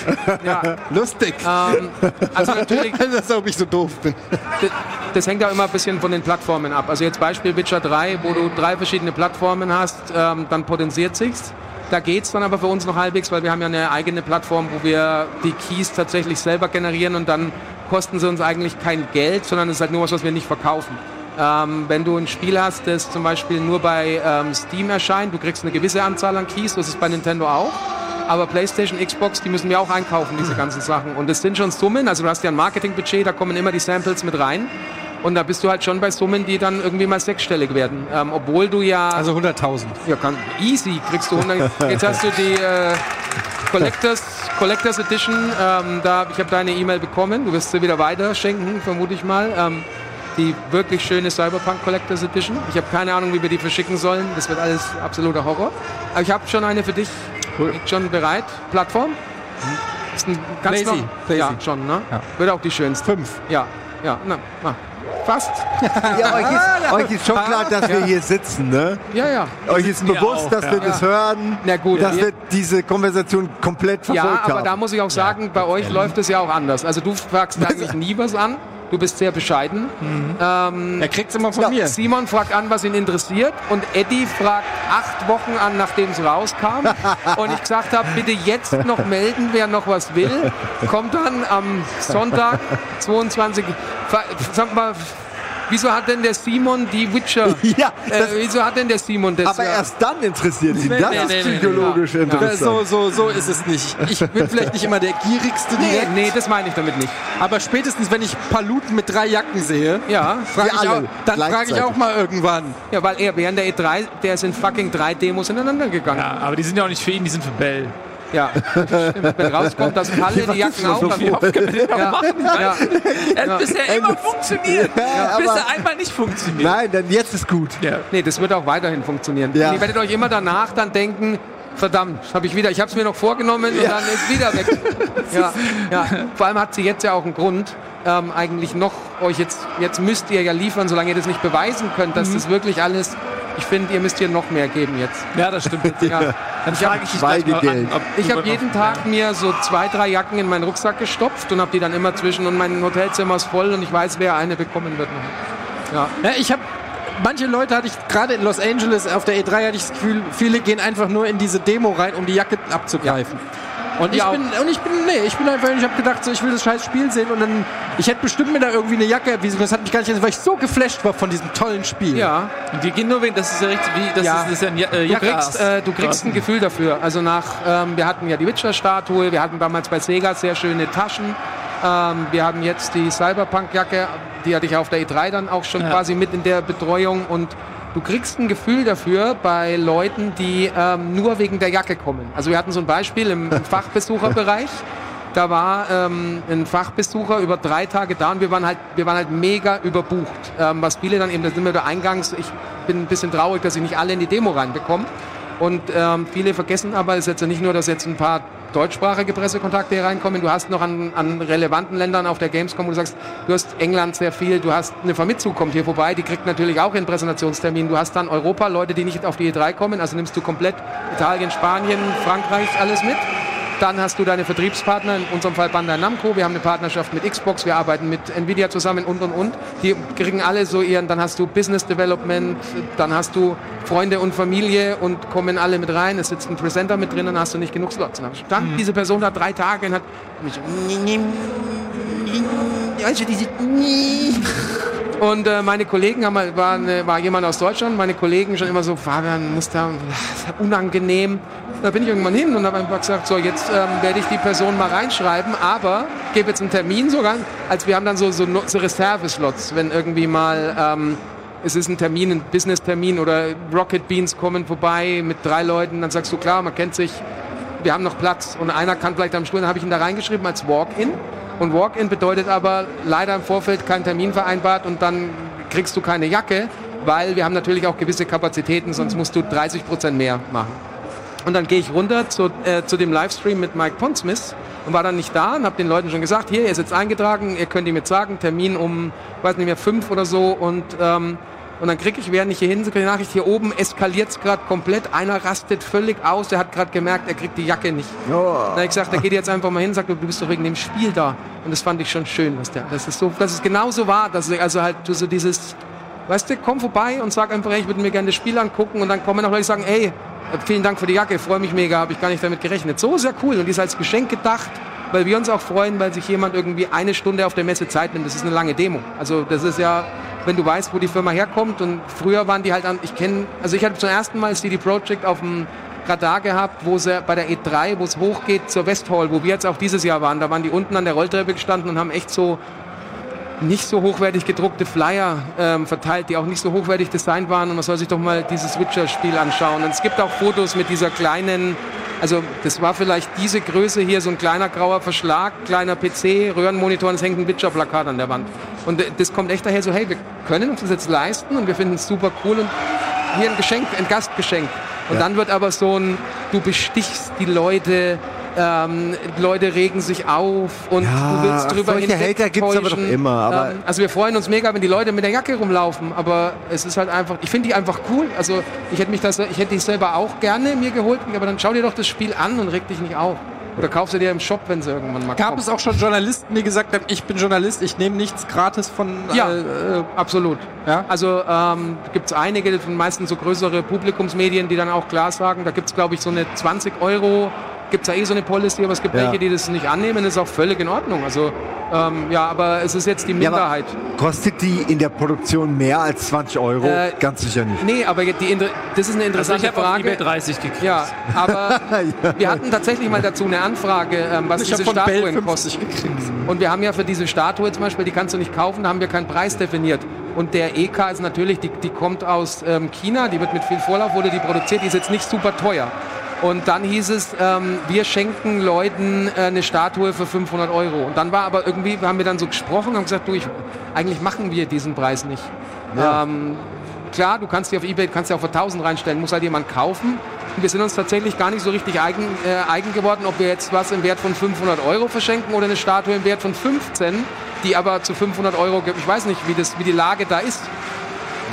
Ja, Lustig. ähm, also natürlich, Als ob ich so doof bin. das, das hängt auch immer ein bisschen von den Plattformen ab. Also jetzt Beispiel Witcher 3, wo du drei verschiedene Plattformen hast, ähm, dann potenziert sich's. Da geht's dann aber für uns noch halbwegs, weil wir haben ja eine eigene Plattform, wo wir die Keys tatsächlich selber generieren und dann kosten sie uns eigentlich kein Geld, sondern es ist halt nur was, was wir nicht verkaufen. Ähm, wenn du ein Spiel hast, das zum Beispiel nur bei ähm, Steam erscheint, du kriegst eine gewisse Anzahl an Keys, das ist bei Nintendo auch. Aber PlayStation, Xbox, die müssen wir auch einkaufen, diese ganzen Sachen. Und das sind schon Summen, also du hast ja ein Marketingbudget, da kommen immer die Samples mit rein. Und da bist du halt schon bei Summen, die dann irgendwie mal sechsstellig werden. Ähm, obwohl du ja, Also 100.000. ja kann, easy kriegst du 100. Jetzt hast du die äh, Collectors, Collectors Edition. Ähm, da, ich habe deine E-Mail bekommen. Du wirst sie wieder weiterschenken, vermute ich mal. Ähm, die wirklich schöne Cyberpunk Collectors Edition. Ich habe keine Ahnung, wie wir die verschicken sollen. Das wird alles absoluter Horror. Aber ich habe schon eine für dich. Liegt schon bereit. Plattform. Ist ein ganz Lazy. noch- Lazy. Ja, schon, ne? Ja. Wird auch die schönste. Fünf. Ja, ja, na, na. Fast. Ja, euch ist, euch ist schon klar, dass wir hier sitzen, ne? Ja, ja. Euch ist bewusst, auch, dass wir ja. das hören, Na gut, dass wir- wir diese Konversation komplett verfolgt Ja, aber haben. da muss ich auch sagen, bei euch läuft es ja auch anders. Also du fragst eigentlich nie was an. Du bist sehr bescheiden. Ähm, Er kriegt's immer von mir. Simon fragt an, was ihn interessiert. Und Eddie fragt acht Wochen an, nachdem es rauskam. und ich gesagt habe, bitte jetzt noch melden, wer noch was will. Kommt dann am Sonntag, 22. Ver- Sag mal, wieso hat denn der Simon die Witcher? Ja, das- äh, wieso hat denn der Simon das? Aber ja? erst dann interessiert ihn. Nee, Das nee, ist nee, nee, psychologisch Ja, interessant. so, so, so ist es nicht. Ich bin vielleicht nicht immer der gierigste nee, direkt, nee, das meine ich damit nicht. aber spätestens wenn ich Paluten mit drei Jacken sehe, Ja, frag ich auch, dann frage ich auch mal irgendwann. ja, weil er während der E3, der ist in fucking drei Demos ineinander gegangen. Ja, aber die sind ja auch nicht für ihn, die sind für Bell. Ja, stimmt. Wenn rauskommt, dass alle die Jacken dann können wir das ja, machen? ja, hat bisher immer funktioniert. Ja, bis er einmal nicht funktioniert. Nein, denn jetzt ist gut. Ja. Nee, das wird auch weiterhin funktionieren. Ja. Und ihr werdet euch immer danach dann denken, verdammt, habe ich wieder, ich habe es mir noch vorgenommen und dann ist wieder weg. ja, ja. Vor allem hat sie jetzt ja auch einen Grund, ähm, eigentlich noch euch jetzt, jetzt müsst ihr ja liefern, solange ihr das nicht beweisen könnt, dass das wirklich alles, ich finde, ihr müsst hier noch mehr geben jetzt. Ja, das stimmt. Ja. Dann frage ich dich mal an, Ich habe jeden Tag mir so zwei, drei Jacken in meinen Rucksack gestopft und habe die dann immer zwischen und mein Hotelzimmer ist voll und ich weiß, wer eine bekommen wird noch. Ja. Ja, ich habe manche Leute hatte ich gerade in Los Angeles auf der E3 hatte ich das Gefühl, viele gehen einfach nur in diese Demo rein, um die Jacke abzugreifen. Und ich bin und ich bin nee, ich bin einfach ich habe gedacht, so ich will das scheiß Spiel sehen und dann ich hätte bestimmt mir da irgendwie eine Jacke, wie das hat mich gar nicht, weil ich so geflasht war von diesem tollen Spiel. ja, Und wir gehen nur wegen, das ist ja richtig, wie, das Ja. ist, das ist ja ein ja, äh, Du kriegst, äh, du kriegst ein Gefühl dafür. Also nach, ähm, wir hatten ja die Witcher-Statue, wir hatten damals bei Sega sehr schöne Taschen. Ähm, wir haben jetzt die Cyberpunk-Jacke, die hatte ich auf der E3 dann auch schon Ja. quasi mit in der Betreuung. Und du kriegst ein Gefühl dafür bei Leuten, die ähm, nur wegen der Jacke kommen. Also wir hatten so ein Beispiel im Fachbesucherbereich. Da war ähm, ein Fachbesucher über drei Tage da und wir waren halt, wir waren halt mega überbucht. Ähm, was viele dann eben, da sind wir da eingangs, ich bin ein bisschen traurig, dass ich nicht alle in die Demo reinbekomme. Und ähm, viele vergessen aber, es ist jetzt ja nicht nur, dass jetzt ein paar deutschsprachige Pressekontakte hier reinkommen, du hast noch an, an relevanten Ländern auf der Gamescom, wo du sagst, du hast England sehr viel, du hast eine Famitsu kommt hier vorbei, die kriegt natürlich auch ihren Präsentationstermin, du hast dann Europa, Leute, die nicht auf die E3 kommen, also nimmst du komplett Italien, Spanien, Frankreich, alles mit. Dann hast du deine Vertriebspartner, in unserem Fall Bandai Namco. Wir haben eine Partnerschaft mit Xbox, wir arbeiten mit Nvidia zusammen und und und. Die kriegen alle so ihren, dann hast du Business Development, dann hast du Freunde und Familie und kommen alle mit rein. Es sitzt ein Presenter mit drin, dann hast du nicht genug Slots. Dann stand diese Person da drei Tage und hat also diese und äh, meine Kollegen haben war, eine, war jemand aus Deutschland, meine Kollegen schon immer so, Fabian, muss da, unangenehm. Da bin ich irgendwann hin und habe einfach gesagt, so jetzt ähm, werde ich die Person mal reinschreiben, aber gebe jetzt einen Termin sogar, als wir haben dann so, so, so Reserve-Slots, wenn irgendwie mal ähm, es ist ein Termin, ein Business-Termin oder Rocket Beans kommen vorbei mit drei Leuten, dann sagst du, klar, man kennt sich, wir haben noch Platz und einer kann vielleicht am Stuhl, dann habe ich ihn da reingeschrieben als Walk-in. Und Walk-in bedeutet aber leider im Vorfeld kein Termin vereinbart und dann kriegst du keine Jacke, weil wir haben natürlich auch gewisse Kapazitäten, sonst musst du 30 Prozent mehr machen. Und dann gehe ich runter zu, äh, zu dem Livestream mit Mike Pondsmith und war dann nicht da und habe den Leuten schon gesagt, hier, ihr jetzt eingetragen, ihr könnt ihm jetzt sagen, Termin um, weiß nicht mehr, fünf oder so und ähm, und dann kriege ich, während ich hier hin, die Nachricht, hier oben eskaliert es gerade komplett. Einer rastet völlig aus. Der hat gerade gemerkt, er kriegt die Jacke nicht. Dann habe ich gesagt, der geht jetzt einfach mal hin und sagt, du bist doch wegen dem Spiel da. Und das fand ich schon schön, dass, der, dass, es, so, dass es genauso war. Dass ich, also halt so dieses, weißt du, komm vorbei und sag einfach, ey, ich würde mir gerne das Spiel angucken. Und dann kommen auch Leute, die sagen, ey, vielen Dank für die Jacke, freue mich mega, habe ich gar nicht damit gerechnet. So sehr cool. Und die ist als Geschenk gedacht, weil wir uns auch freuen, weil sich jemand irgendwie eine Stunde auf der Messe Zeit nimmt. Das ist eine lange Demo. Also das ist ja, wenn du weißt, wo die Firma herkommt. Und früher waren die halt an, ich kenne, also ich hatte zum ersten Mal CD Projekt auf dem Radar gehabt, wo sie bei der E3, wo es hochgeht zur Westhall, wo wir jetzt auch dieses Jahr waren. Da waren die unten an der Rolltreppe gestanden und haben echt so nicht so hochwertig gedruckte Flyer ähm, verteilt, die auch nicht so hochwertig designt waren. Und man soll sich doch mal dieses Witcher-Spiel anschauen. Und es gibt auch Fotos mit dieser kleinen, also das war vielleicht diese Größe hier, so ein kleiner grauer Verschlag, kleiner PC, Röhrenmonitor und es hängt ein Witcher-Plakat an der Wand. Und äh, das kommt echt daher so, hey, wir können uns das jetzt leisten und wir finden es super cool und hier ein Geschenk, ein Gastgeschenk. Und dann wird aber so ein, du bestichst die Leute, ähm, Leute regen sich auf und Ja, du willst drüber solche Hater gibt's aber doch immer, aber- ähm, also wir freuen uns mega, wenn die Leute mit der Jacke rumlaufen, aber es ist halt einfach, ich finde die einfach cool. Also ich hätte mich das, ich hätte die selber auch gerne mir geholt, aber dann schau dir doch das Spiel an und reg dich nicht auf. Oder kauf sie dir im Shop, wenn sie irgendwann mal Gab kommt. es auch schon Journalisten, die gesagt haben, ich bin Journalist, ich nehme nichts gratis von Ja, äh, äh, absolut. Ja? Also ähm, gibt es einige, meistens so größere Publikumsmedien, die dann auch klar sagen, da gibt es glaube ich so eine 20 Euro gibt es ja eh so eine Policy, aber es gibt Ja. welche, die das nicht annehmen, das ist auch völlig in Ordnung. Also ähm, ja, aber es ist jetzt die Ja, Minderheit. kostet die in der Produktion mehr als 20 Euro? Äh, Ganz sicher nicht. nee, aber die, Inter- das ist eine Also interessante ich habe auf Frage. eBay 30 gekriegt. Ja, aber Ja. wir hatten tatsächlich mal dazu eine Anfrage, ähm, was Ich diese Statuen kosten. 50 gekriegt. Und wir haben ja für diese Statue zum Beispiel, die kannst du nicht kaufen, da haben wir keinen Preis definiert. Und der EK ist natürlich, die, die kommt aus ähm, China, die wird mit viel Vorlauf, wurde die produziert, die ist jetzt nicht super teuer. Und dann hieß es, ähm, wir schenken Leuten äh, eine Statue für 500 Euro. Und dann war aber irgendwie, haben wir dann so gesprochen und haben gesagt, du, ich, eigentlich machen wir diesen Preis nicht. Ähm, klar, du kannst die auf Ebay, kannst die auch für 1000 reinstellen, muss halt jemand kaufen. Und wir sind uns tatsächlich gar nicht so richtig eigen, äh, eigen geworden, ob wir jetzt was im Wert von 500 Euro verschenken oder eine Statue im Wert von 15, die aber zu 500 Euro. Ich weiß nicht, wie, das, wie die Lage da ist.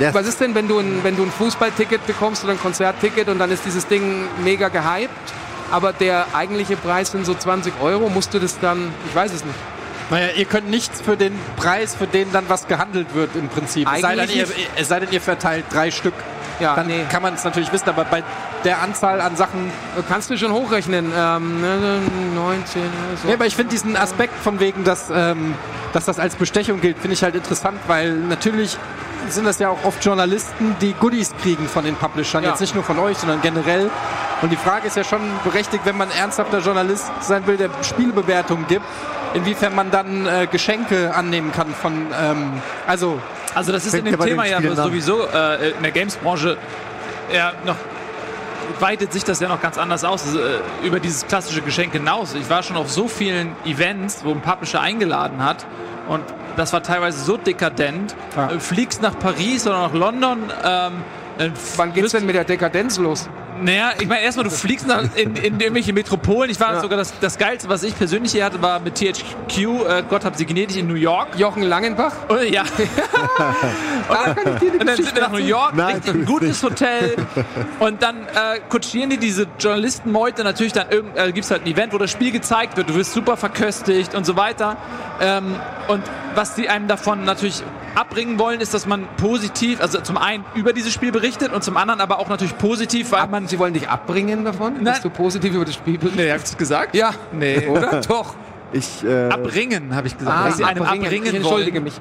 Das, Was ist denn, wenn du ein, wenn du ein Fußballticket bekommst oder ein Konzertticket und dann ist dieses Ding mega gehypt, aber der eigentliche Preis sind so 20 Euro, musst du das dann, ich weiß es nicht. Naja, ihr könnt nichts für den Preis, für den dann was gehandelt wird im Prinzip. Es sei, denn, Eigentlich ihr, es sei denn, ihr verteilt drei Stück. Ja, Dann nee. kann man es natürlich wissen, aber bei der Anzahl an Sachen. Kannst du schon hochrechnen. Ähm, 19, so. Ja, aber ich finde diesen Aspekt von wegen, dass, ähm, dass das als Bestechung gilt, finde ich halt interessant, weil natürlich sind das ja auch oft Journalisten, die Goodies kriegen von den Publishern. Ja. Jetzt nicht nur von euch, sondern generell. Und die Frage ist ja schon berechtigt, wenn man ernsthafter Journalist sein will, der Spielebewertungen gibt, inwiefern man dann äh, Geschenke annehmen kann von, ähm, also Also das ist in dem Thema ja sowieso äh, in der Games-Branche ja noch weitet sich das ja noch ganz anders aus, also, äh, über dieses klassische Geschenk hinaus. Ich war schon auf so vielen Events, wo ein Publisher eingeladen hat und das war teilweise so dekadent. Ja. Fliegst nach Paris oder nach London, ähm, Wann geht's denn mit der Dekadenz los? Naja, ich meine, erstmal, du fliegst nach, in, in irgendwelche Metropolen. Ich war sogar das, das Geilste, was ich persönlich hier hatte, war mit THQ, äh, Gott hab sie gnädig, in New York. Jochen Langenbach? Oh, ja. und, und dann sind wir nach New York, Nein, richtig ein gutes Hotel. Und dann äh, kutschieren die diese Journalistenmeute natürlich dann irgend, äh, gibt es halt ein Event, wo das Spiel gezeigt wird. Du wirst super verköstigt und so weiter. Ähm, und was die einem davon natürlich abbringen wollen, ist, dass man positiv, also zum einen über dieses Spiel berichtet und zum anderen aber auch natürlich positiv, weil man. Sie wollen dich abbringen davon, Nein. dass du positiv über das Spiel bist? Nee, hab ich's gesagt? Ja, Nee. oder? Doch. ich, äh, Abringen, habe ich gesagt. Ah, dass sie einem abbringen. abbringen ich entschuldige wollen. mich.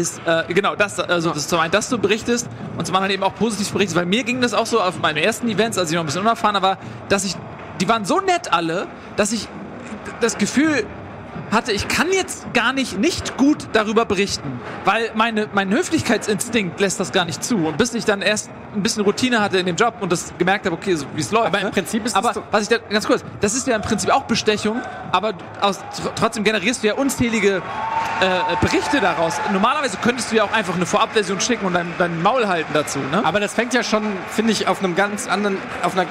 ist äh, genau das also das ist zum einen dass du berichtest und zum anderen eben auch positiv berichtest weil mir ging das auch so auf meinen ersten Events als ich noch ein bisschen unerfahrener war dass ich die waren so nett alle dass ich das Gefühl hatte ich kann jetzt gar nicht nicht gut darüber berichten weil meine mein Höflichkeitsinstinkt lässt das gar nicht zu und bis ich dann erst ein bisschen Routine hatte in dem Job und das gemerkt habe okay so wie es läuft Aber im ne? Prinzip ist aber das so- was ich da ganz kurz das ist ja im Prinzip auch Bestechung aber aus, tr- trotzdem generierst du ja unzählige äh, Berichte daraus. Normalerweise könntest du ja auch einfach eine Vorabversion schicken und dein, dein Maul halten dazu. Ne? Aber das fängt ja schon, finde ich, auf einem ganz anderen, auf einer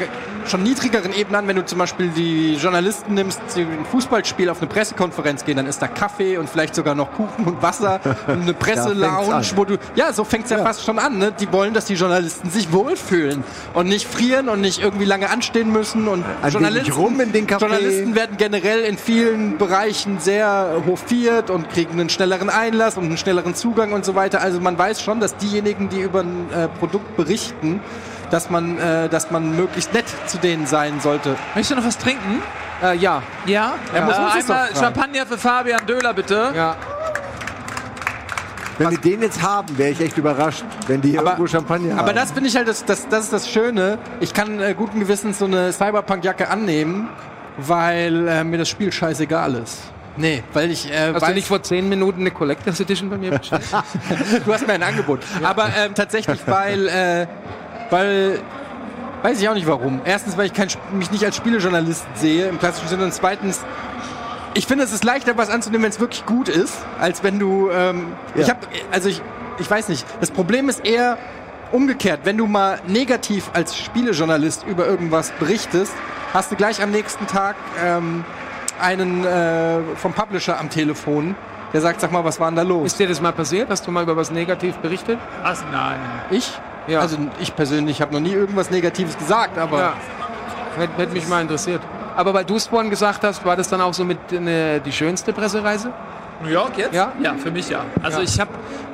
schon niedrigeren Ebene an, wenn du zum Beispiel die Journalisten nimmst, die ein Fußballspiel auf eine Pressekonferenz gehen, dann ist da Kaffee und vielleicht sogar noch Kuchen und Wasser und eine Presselounge, an. wo du, ja, so fängt's ja, fast schon an, ne? Die wollen, dass die Journalisten sich wohlfühlen und nicht frieren und nicht irgendwie lange anstehen müssen und Ein wenig rum in den Café. Journalisten werden generell in vielen Bereichen sehr hofiert und kriegen einen schnelleren Einlass und einen schnelleren Zugang und so weiter. Also man weiß schon, dass diejenigen, die über ein äh, Produkt berichten, dass man, äh, dass man möglichst nett zu denen sein sollte. Möchtest du noch was trinken? Äh, ja. Ja. Er muss äh, einmal. Champagner für Fabian Döhler, bitte. Ja. Wenn wir den jetzt haben, wäre ich echt überrascht, wenn die hier irgendwo Champagner haben. aber das finde ich halt, das, das, das ist das Schöne. Ich kann äh, guten Gewissens so eine Cyberpunk-Jacke annehmen, weil äh, mir das Spiel scheißegal ist. Nee, weil ich äh, Hast weiß, du nicht vor zehn Minuten eine Collectors Edition bei mir bestellt? du hast mir ein Angebot. Aber ähm, tatsächlich, weil, äh, weil, weiß ich auch nicht warum. Erstens, weil ich kein, mich nicht als Spielejournalist sehe, im klassischen Sinne. Und zweitens, ich finde, es ist leichter, was anzunehmen, wenn es wirklich gut ist, als wenn du, ähm, Ja. ich habe, also ich, ich weiß nicht. Das Problem ist eher umgekehrt. Wenn du mal negativ als Spielejournalist über irgendwas berichtest, hast du gleich am nächsten Tag ähm, einen äh, vom Publisher am Telefon, der sagt, sag mal, was war denn da los? Ist dir das mal passiert? Hast du mal über was negativ berichtet? Was? Nein. Ich? Ja. Also ich persönlich habe noch nie irgendwas Negatives gesagt, aber Ja. Hätte, hätte mich mal interessiert. Aber weil du vorhin gesagt hast, war das dann auch so mit äh, die schönste Pressereise? New York jetzt? Ja? Ja, für mich ja. Also Ja. ich habe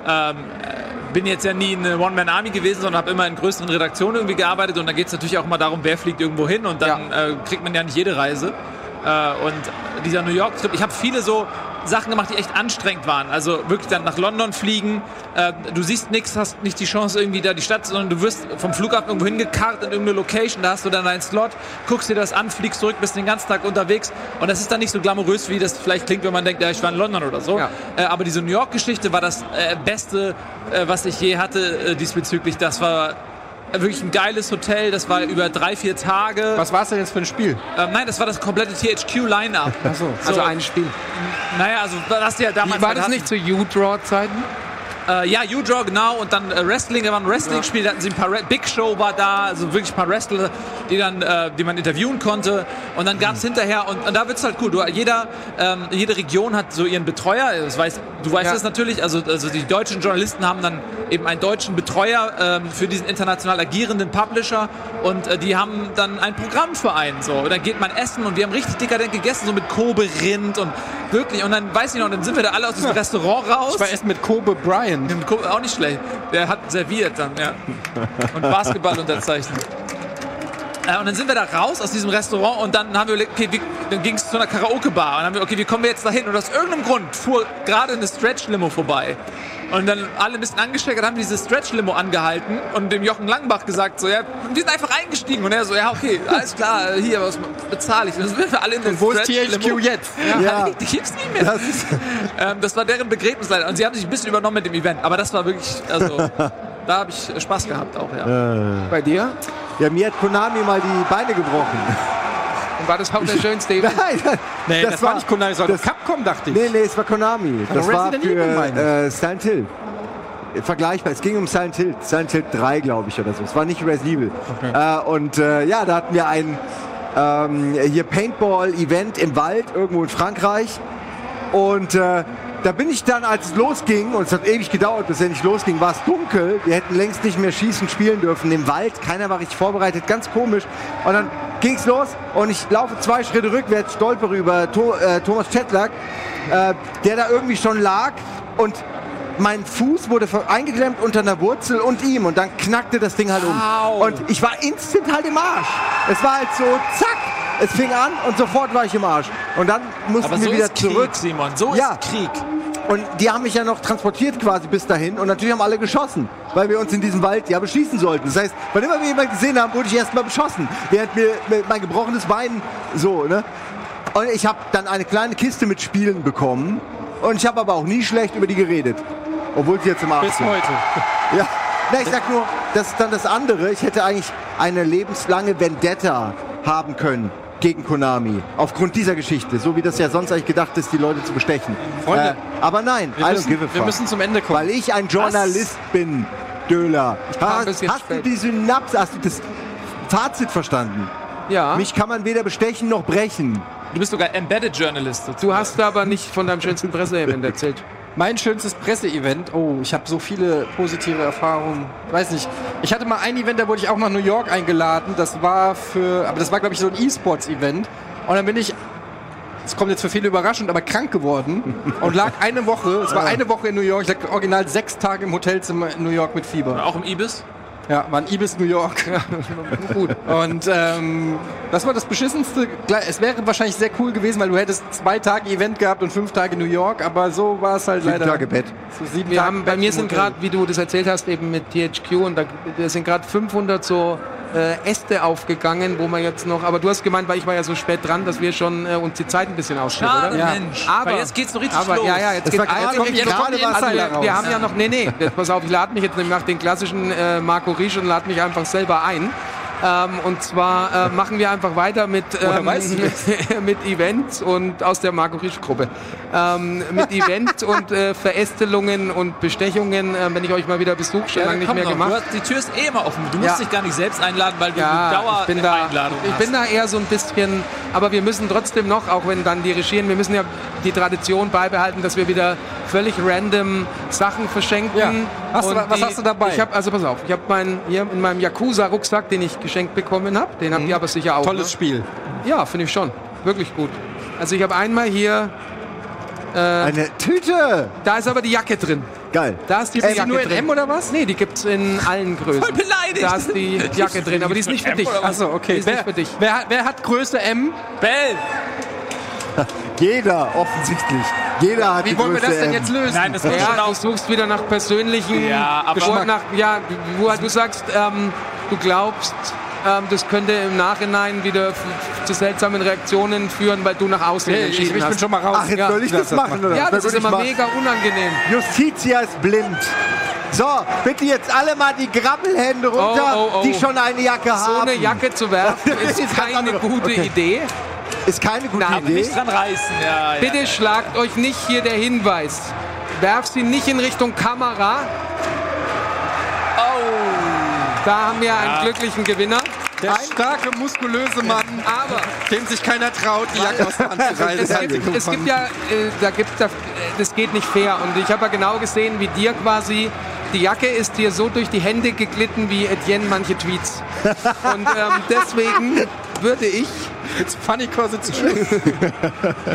ähm, äh, bin jetzt ja nie eine One-Man-Army gewesen, sondern habe immer in größeren Redaktionen irgendwie gearbeitet und da geht es natürlich auch mal darum, wer fliegt irgendwo hin und dann äh, kriegt man ja nicht jede Reise. Äh, und dieser New York-Trip, ich habe viele so Sachen gemacht, die echt anstrengend waren. Also wirklich dann nach London fliegen, äh, du siehst nichts, hast nicht die Chance irgendwie da die Stadt, sondern du wirst vom Flughafen irgendwo hingekarrt in irgendeine Location, da hast du dann deinen Slot, guckst dir das an, fliegst zurück, bist den ganzen Tag unterwegs und das ist dann nicht so glamourös, wie das vielleicht klingt, wenn man denkt, ja, ich war in London oder so. Ja. Äh, aber diese New York-Geschichte war das äh, Beste, äh, was ich je hatte äh, diesbezüglich. Das war wirklich ein geiles Hotel, das war über drei, vier Tage. Was war es denn jetzt für ein Spiel? Ähm, nein, das war das komplette THQ-Line-Up. Achso. Also ein Spiel. Naja, also das ja damals... War das hatten- nicht zu U-Draw-Zeiten? Äh, ja, U-Draw, genau. Und dann äh, Wrestling, da waren Wrestling-Spiele, da hatten sie ein paar... Re Big Show war da, also wirklich ein paar Wrestler, die, dann, äh, die man interviewen konnte. Und dann gab es hinterher, und, und da wird's halt cool, du, jeder, ähm, jede Region hat so ihren Betreuer. Das weiß, du weißt Ja. es natürlich, also, also die deutschen Journalisten haben dann eben einen deutschen Betreuer ähm, für diesen international agierenden Publisher und äh, die haben dann ein Programm für einen. So. Und dann geht man essen und wir haben richtig dekadent gegessen, so mit Kobe Rind und wirklich. Und dann weiß ich noch, dann sind wir da alle aus diesem Restaurant raus. Ich war erst mit Kobe Bryant. Dem Ko- Auch nicht schlecht. Der hat serviert dann, ja. Und Basketball unterzeichnet. Äh, und dann sind wir da raus aus diesem Restaurant und dann haben wir überlegt, okay, wie, dann ging es zu einer Karaoke-Bar. Und dann haben wir, okay, wie kommen wir jetzt dahin? Und aus irgendeinem Grund fuhr gerade eine Stretch-Limo vorbei. Und dann alle ein bisschen angesteckert, haben diese Stretch-Limo angehalten und dem Jochen Langbach gesagt, so, ja, wir sind einfach eingestiegen. Und er so, ja, okay, alles klar, hier, was bezahle ich? Und dann sind wir alle in den Wo ist. THQ jetzt? Ja. Die gibt's nicht mehr. Das Ähm, das war deren Begräbnis leider. Und sie haben sich ein bisschen übernommen mit dem Event. Aber das war wirklich, also, da habe ich Spaß gehabt auch, ja. Bei dir? ja, mir hat Konami mal die Beine gebrochen. Und war das auch der schönste Event? Nein, Nee, das, war nicht Konami, sondern das- Capcom, dachte ich. Nee, nee, es war Konami. Das Also war für äh, Silent Hill. Vergleichbar. Es ging um Silent Hill. Silent Hill 3, glaube ich, oder so. Es war nicht Resident Evil. Äh, und äh, ja, da hatten wir ein ähm, hier Paintball-Event im Wald, irgendwo in Frankreich. Und äh, da bin ich dann, als es losging, und es hat ewig gedauert, bis es endlich losging, war es dunkel. Wir hätten längst nicht mehr schießen, spielen dürfen im Wald. Keiner war richtig vorbereitet, ganz komisch. Und dann ging es los und ich laufe zwei Schritte rückwärts, stolpere über to äh, Thomas Chetlack, äh, der da irgendwie schon lag. Und mein Fuß wurde eingeklemmt unter einer Wurzel und ihm. Und dann knackte das Ding halt um. Au. Und ich war instant halt im Arsch. Es war halt so, zack. Es fing an und sofort war ich im Arsch. Und dann mussten Aber wir so wieder ist zurück. Krieg, Simon. So Ja. ist Krieg. Und die haben mich ja noch transportiert quasi bis dahin. Und natürlich haben alle geschossen, weil wir uns in diesem Wald ja beschießen sollten. Das heißt, wann immer wir jemanden gesehen haben, wurde ich erstmal beschossen. Während mir mein gebrochenes Bein so, ne? Und ich habe dann eine kleine Kiste mit Spielen bekommen. Und ich habe aber auch nie schlecht über die geredet. Obwohl sie jetzt im Arsch Bis sind. heute. Ja. Na, ich sag nur, das ist dann das andere. Ich hätte eigentlich eine lebenslange Vendetta haben können gegen Konami. Aufgrund dieser Geschichte. So wie das ja sonst eigentlich gedacht ist, die Leute zu bestechen. Freunde, äh, aber nein, Wir müssen, wir müssen zum Ende kommen. Weil ich ein Journalist bin, Döler. Hast, hast du spät. die Synapse, hast du das Fazit verstanden? Ja. Mich kann man weder bestechen noch brechen. Du bist sogar Embedded Journalist. Du hast aber nicht von deinem schönsten Presseevent erzählt. Mein schönstes Presseevent. Oh, ich habe so viele positive Erfahrungen. Weiß nicht. Ich hatte mal ein Event, da wurde ich auch nach New York eingeladen. Das war für, aber das war glaube ich so ein E-Sports-Event. Und dann bin ich, es kommt jetzt für viele überraschend, aber krank geworden und lag eine Woche. Es war eine Woche in New York. Ich lag original sechs Tage im Hotelzimmer in New York mit Fieber. Auch im Ibis? Ja, war ein Ibis New York. Gut. Und ähm, das war das beschissenste. Klar, Es wäre wahrscheinlich sehr cool gewesen, weil du hättest zwei Tage Event gehabt und fünf Tage New York, aber so war es halt Sieben leider. Tage Bett. So sieben Wir Tage haben, bei Bett mir im sind gerade, wie du das erzählt hast, eben mit THQ und da, da sind gerade 500 so äh, Äste aufgegangen, wo man jetzt noch, aber du hast gemeint, weil ich war ja so spät dran, dass wir schon äh, uns die Zeit ein bisschen Schade, oder? Ja. Mensch. Aber Weil jetzt geht's so richtig aber, los. Ja, ja, jetzt geht war- jetzt kommt jetzt gerade kommt was also, wir, raus. wir haben ja noch, nee, nee, jetzt, pass auf, ich lade mich jetzt nach den klassischen äh, Marco Riesch und lade mich einfach selber ein. Ähm, und zwar äh, machen wir einfach weiter mit, ähm, mit Events und aus der Marco Riesch Gruppe. Ähm, mit Event und äh, Verästelungen und Bestechungen, äh, wenn ich euch mal wieder besuche, schon Ja, lange nicht mehr noch. gemacht. Hast, die Tür ist eh immer offen. Du musst Ja. dich gar nicht selbst einladen, weil du Ja, Dauer ich bin da, Einladung ich hast. bin da eher so ein bisschen, aber wir müssen trotzdem noch, auch wenn dann die Regieren, wir müssen ja die Tradition beibehalten, dass wir wieder völlig random Sachen verschenken. Ja. Hast du was die- hast du dabei? Ich habe also pass auf, ich habe meinen hier in meinem Yakuza Rucksack, den ich geschenkt bekommen habe, den habt ihr aber sicher auch. Tolles ne? Spiel. Ja, finde ich schon, wirklich gut. Also ich habe einmal hier, Eine Tüte! da ist aber die Jacke drin. Geil. Da ist diese Äh, Jacke nur in drin. M oder was? Nee, die gibt's in allen Größen. Voll beleidigt. Da ist die Jacke drin, aber die ist nicht für dich. Achso, Die okay. ist nicht Wer, für dich. wer, wer hat Größe M? Bell! Jeder, offensichtlich. Jeder hat Wie wollen wir das denn jetzt lösen? Nein, das schon Ja, du suchst wieder nach persönlichen Ja, aber- Geschmack. Nach, ja, wo du sagst, ähm, du glaubst, ähm, das könnte im Nachhinein wieder zu seltsamen Reaktionen führen, weil du nach außen Hey, ich, entschieden ich bin hast. schon mal raus. Ach, jetzt Ja, soll ich das machen, oder? ja, das Dann ist immer ich mega unangenehm. Justitia ist blind. So, bitte jetzt alle mal die Grabbelhände runter, Oh, oh, oh. die schon eine Jacke So haben. eine Jacke zu werfen, Das ist keine gute Okay. Idee. Ist keine gute Na, Idee. Nicht dran reißen, ja. ja. Bitte schlagt euch nicht hier der Hinweis. Werf sie nicht in Richtung Kamera. Oh! Da haben wir einen glücklichen Gewinner. Der starke, muskulöse Mann, Aber dem sich keiner traut, die Jacke aus der Hand zu reißen. es gibt, es gibt ja, äh, da gibt da, das geht nicht fair. Und ich habe ja genau gesehen, wie dir quasi die Jacke ist dir so durch die Hände geglitten wie Etienne manche Tweets. Und ähm, deswegen würde ich, It's funny cause it's true.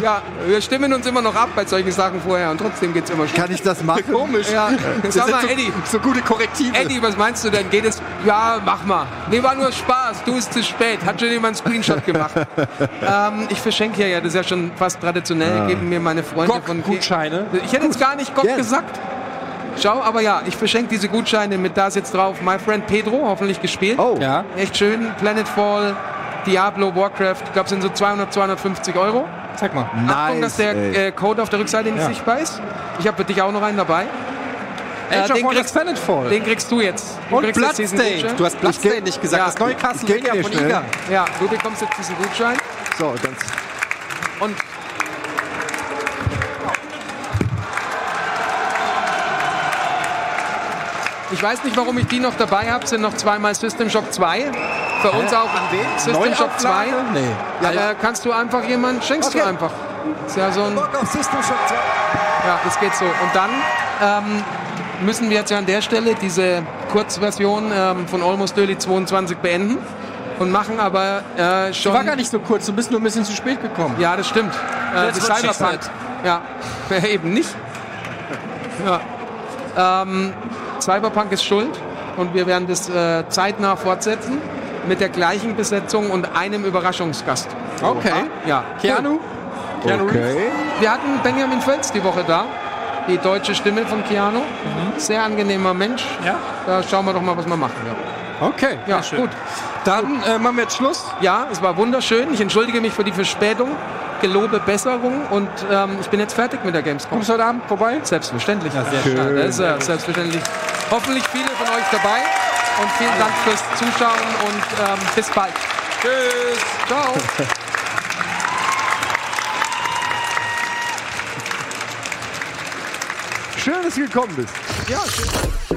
ja, wir stimmen uns immer noch ab bei solchen Sachen vorher und trotzdem geht's immer schon. Kann ich das machen? Komisch. Ja, Das sag mal, so, Eddie, so gute Korrektive. Eddie, was meinst du denn? Geht es? Ja, mach mal. Nee, war nur Spaß. Du bist zu spät. Hat schon jemand einen Screenshot gemacht. ähm, ich verschenke hier ja, das ist ja schon fast traditionell, geben mir meine Freunde von Gutscheine. Ich hätte jetzt gar nicht Gott Ja. gesagt. Schau, aber ja, ich verschenke diese Gutscheine mit da ist jetzt drauf. My Friend Pedro, hoffentlich gespielt. Oh, Ja. Echt schön. Planetfall, Diablo, Warcraft. Ich glaube, sind so 200, 250 Euro. Zeig mal. Achtung, dass der ey. äh, Code auf der Rückseite nicht Ja. sichtbar ist. Ich habe für dich auch noch einen dabei. Age of den kriegst-. Den kriegst du jetzt. Du Und kriegst jetzt diesen Bloodstain. Gutschein. Du hast Bloodstain geb- nicht gesagt. Ja, das neue Castlevania von schnell. Iga. Ja, du bekommst jetzt diesen Gutschein. So, dann Und ich weiß nicht, warum ich die noch dabei habe. Sind noch zweimal System Shock 2. Für uns auch System Shock 2. Neuauflage? Nee. Ja, äh, kannst du einfach jemanden, schenkst du Okay. einfach. Ist ja so ein, Bock auf System Shock 2. ja, das geht so. Und dann ähm, müssen wir jetzt ja an der Stelle diese Kurzversion ähm, von Almost Early 22 beenden und machen aber äh, Die schon. war gar nicht so kurz. Du bist nur ein bisschen zu spät gekommen. Ja, das stimmt. Äh, das Cyberpunk. Ja, eben nicht. Ja. Ähm, Cyberpunk ist schuld und wir werden das äh, zeitnah fortsetzen mit der gleichen Besetzung und einem Überraschungsgast. Okay. Ja, Keanu? Keanu Reeves? Okay. Wir hatten Benjamin Völz die Woche da, die deutsche Stimme von Keanu. Sehr angenehmer Mensch. Ja. Da schauen wir doch mal, was wir machen. Ja, Okay. ja gut. Dann äh, machen wir jetzt Schluss. Ja, es war wunderschön. Ich entschuldige mich für die Verspätung, gelobe Besserung und ähm, ich bin jetzt fertig mit der Gamescom. Kommst du heute Abend vorbei? Selbstverständlich. Ja, sehr schön. Das ist ja selbstverständlich. Hoffentlich viele von euch dabei und vielen Dank fürs Zuschauen und ähm, bis bald. Tschüss. Ciao. Schön, dass du gekommen bist. Ja, tschüss.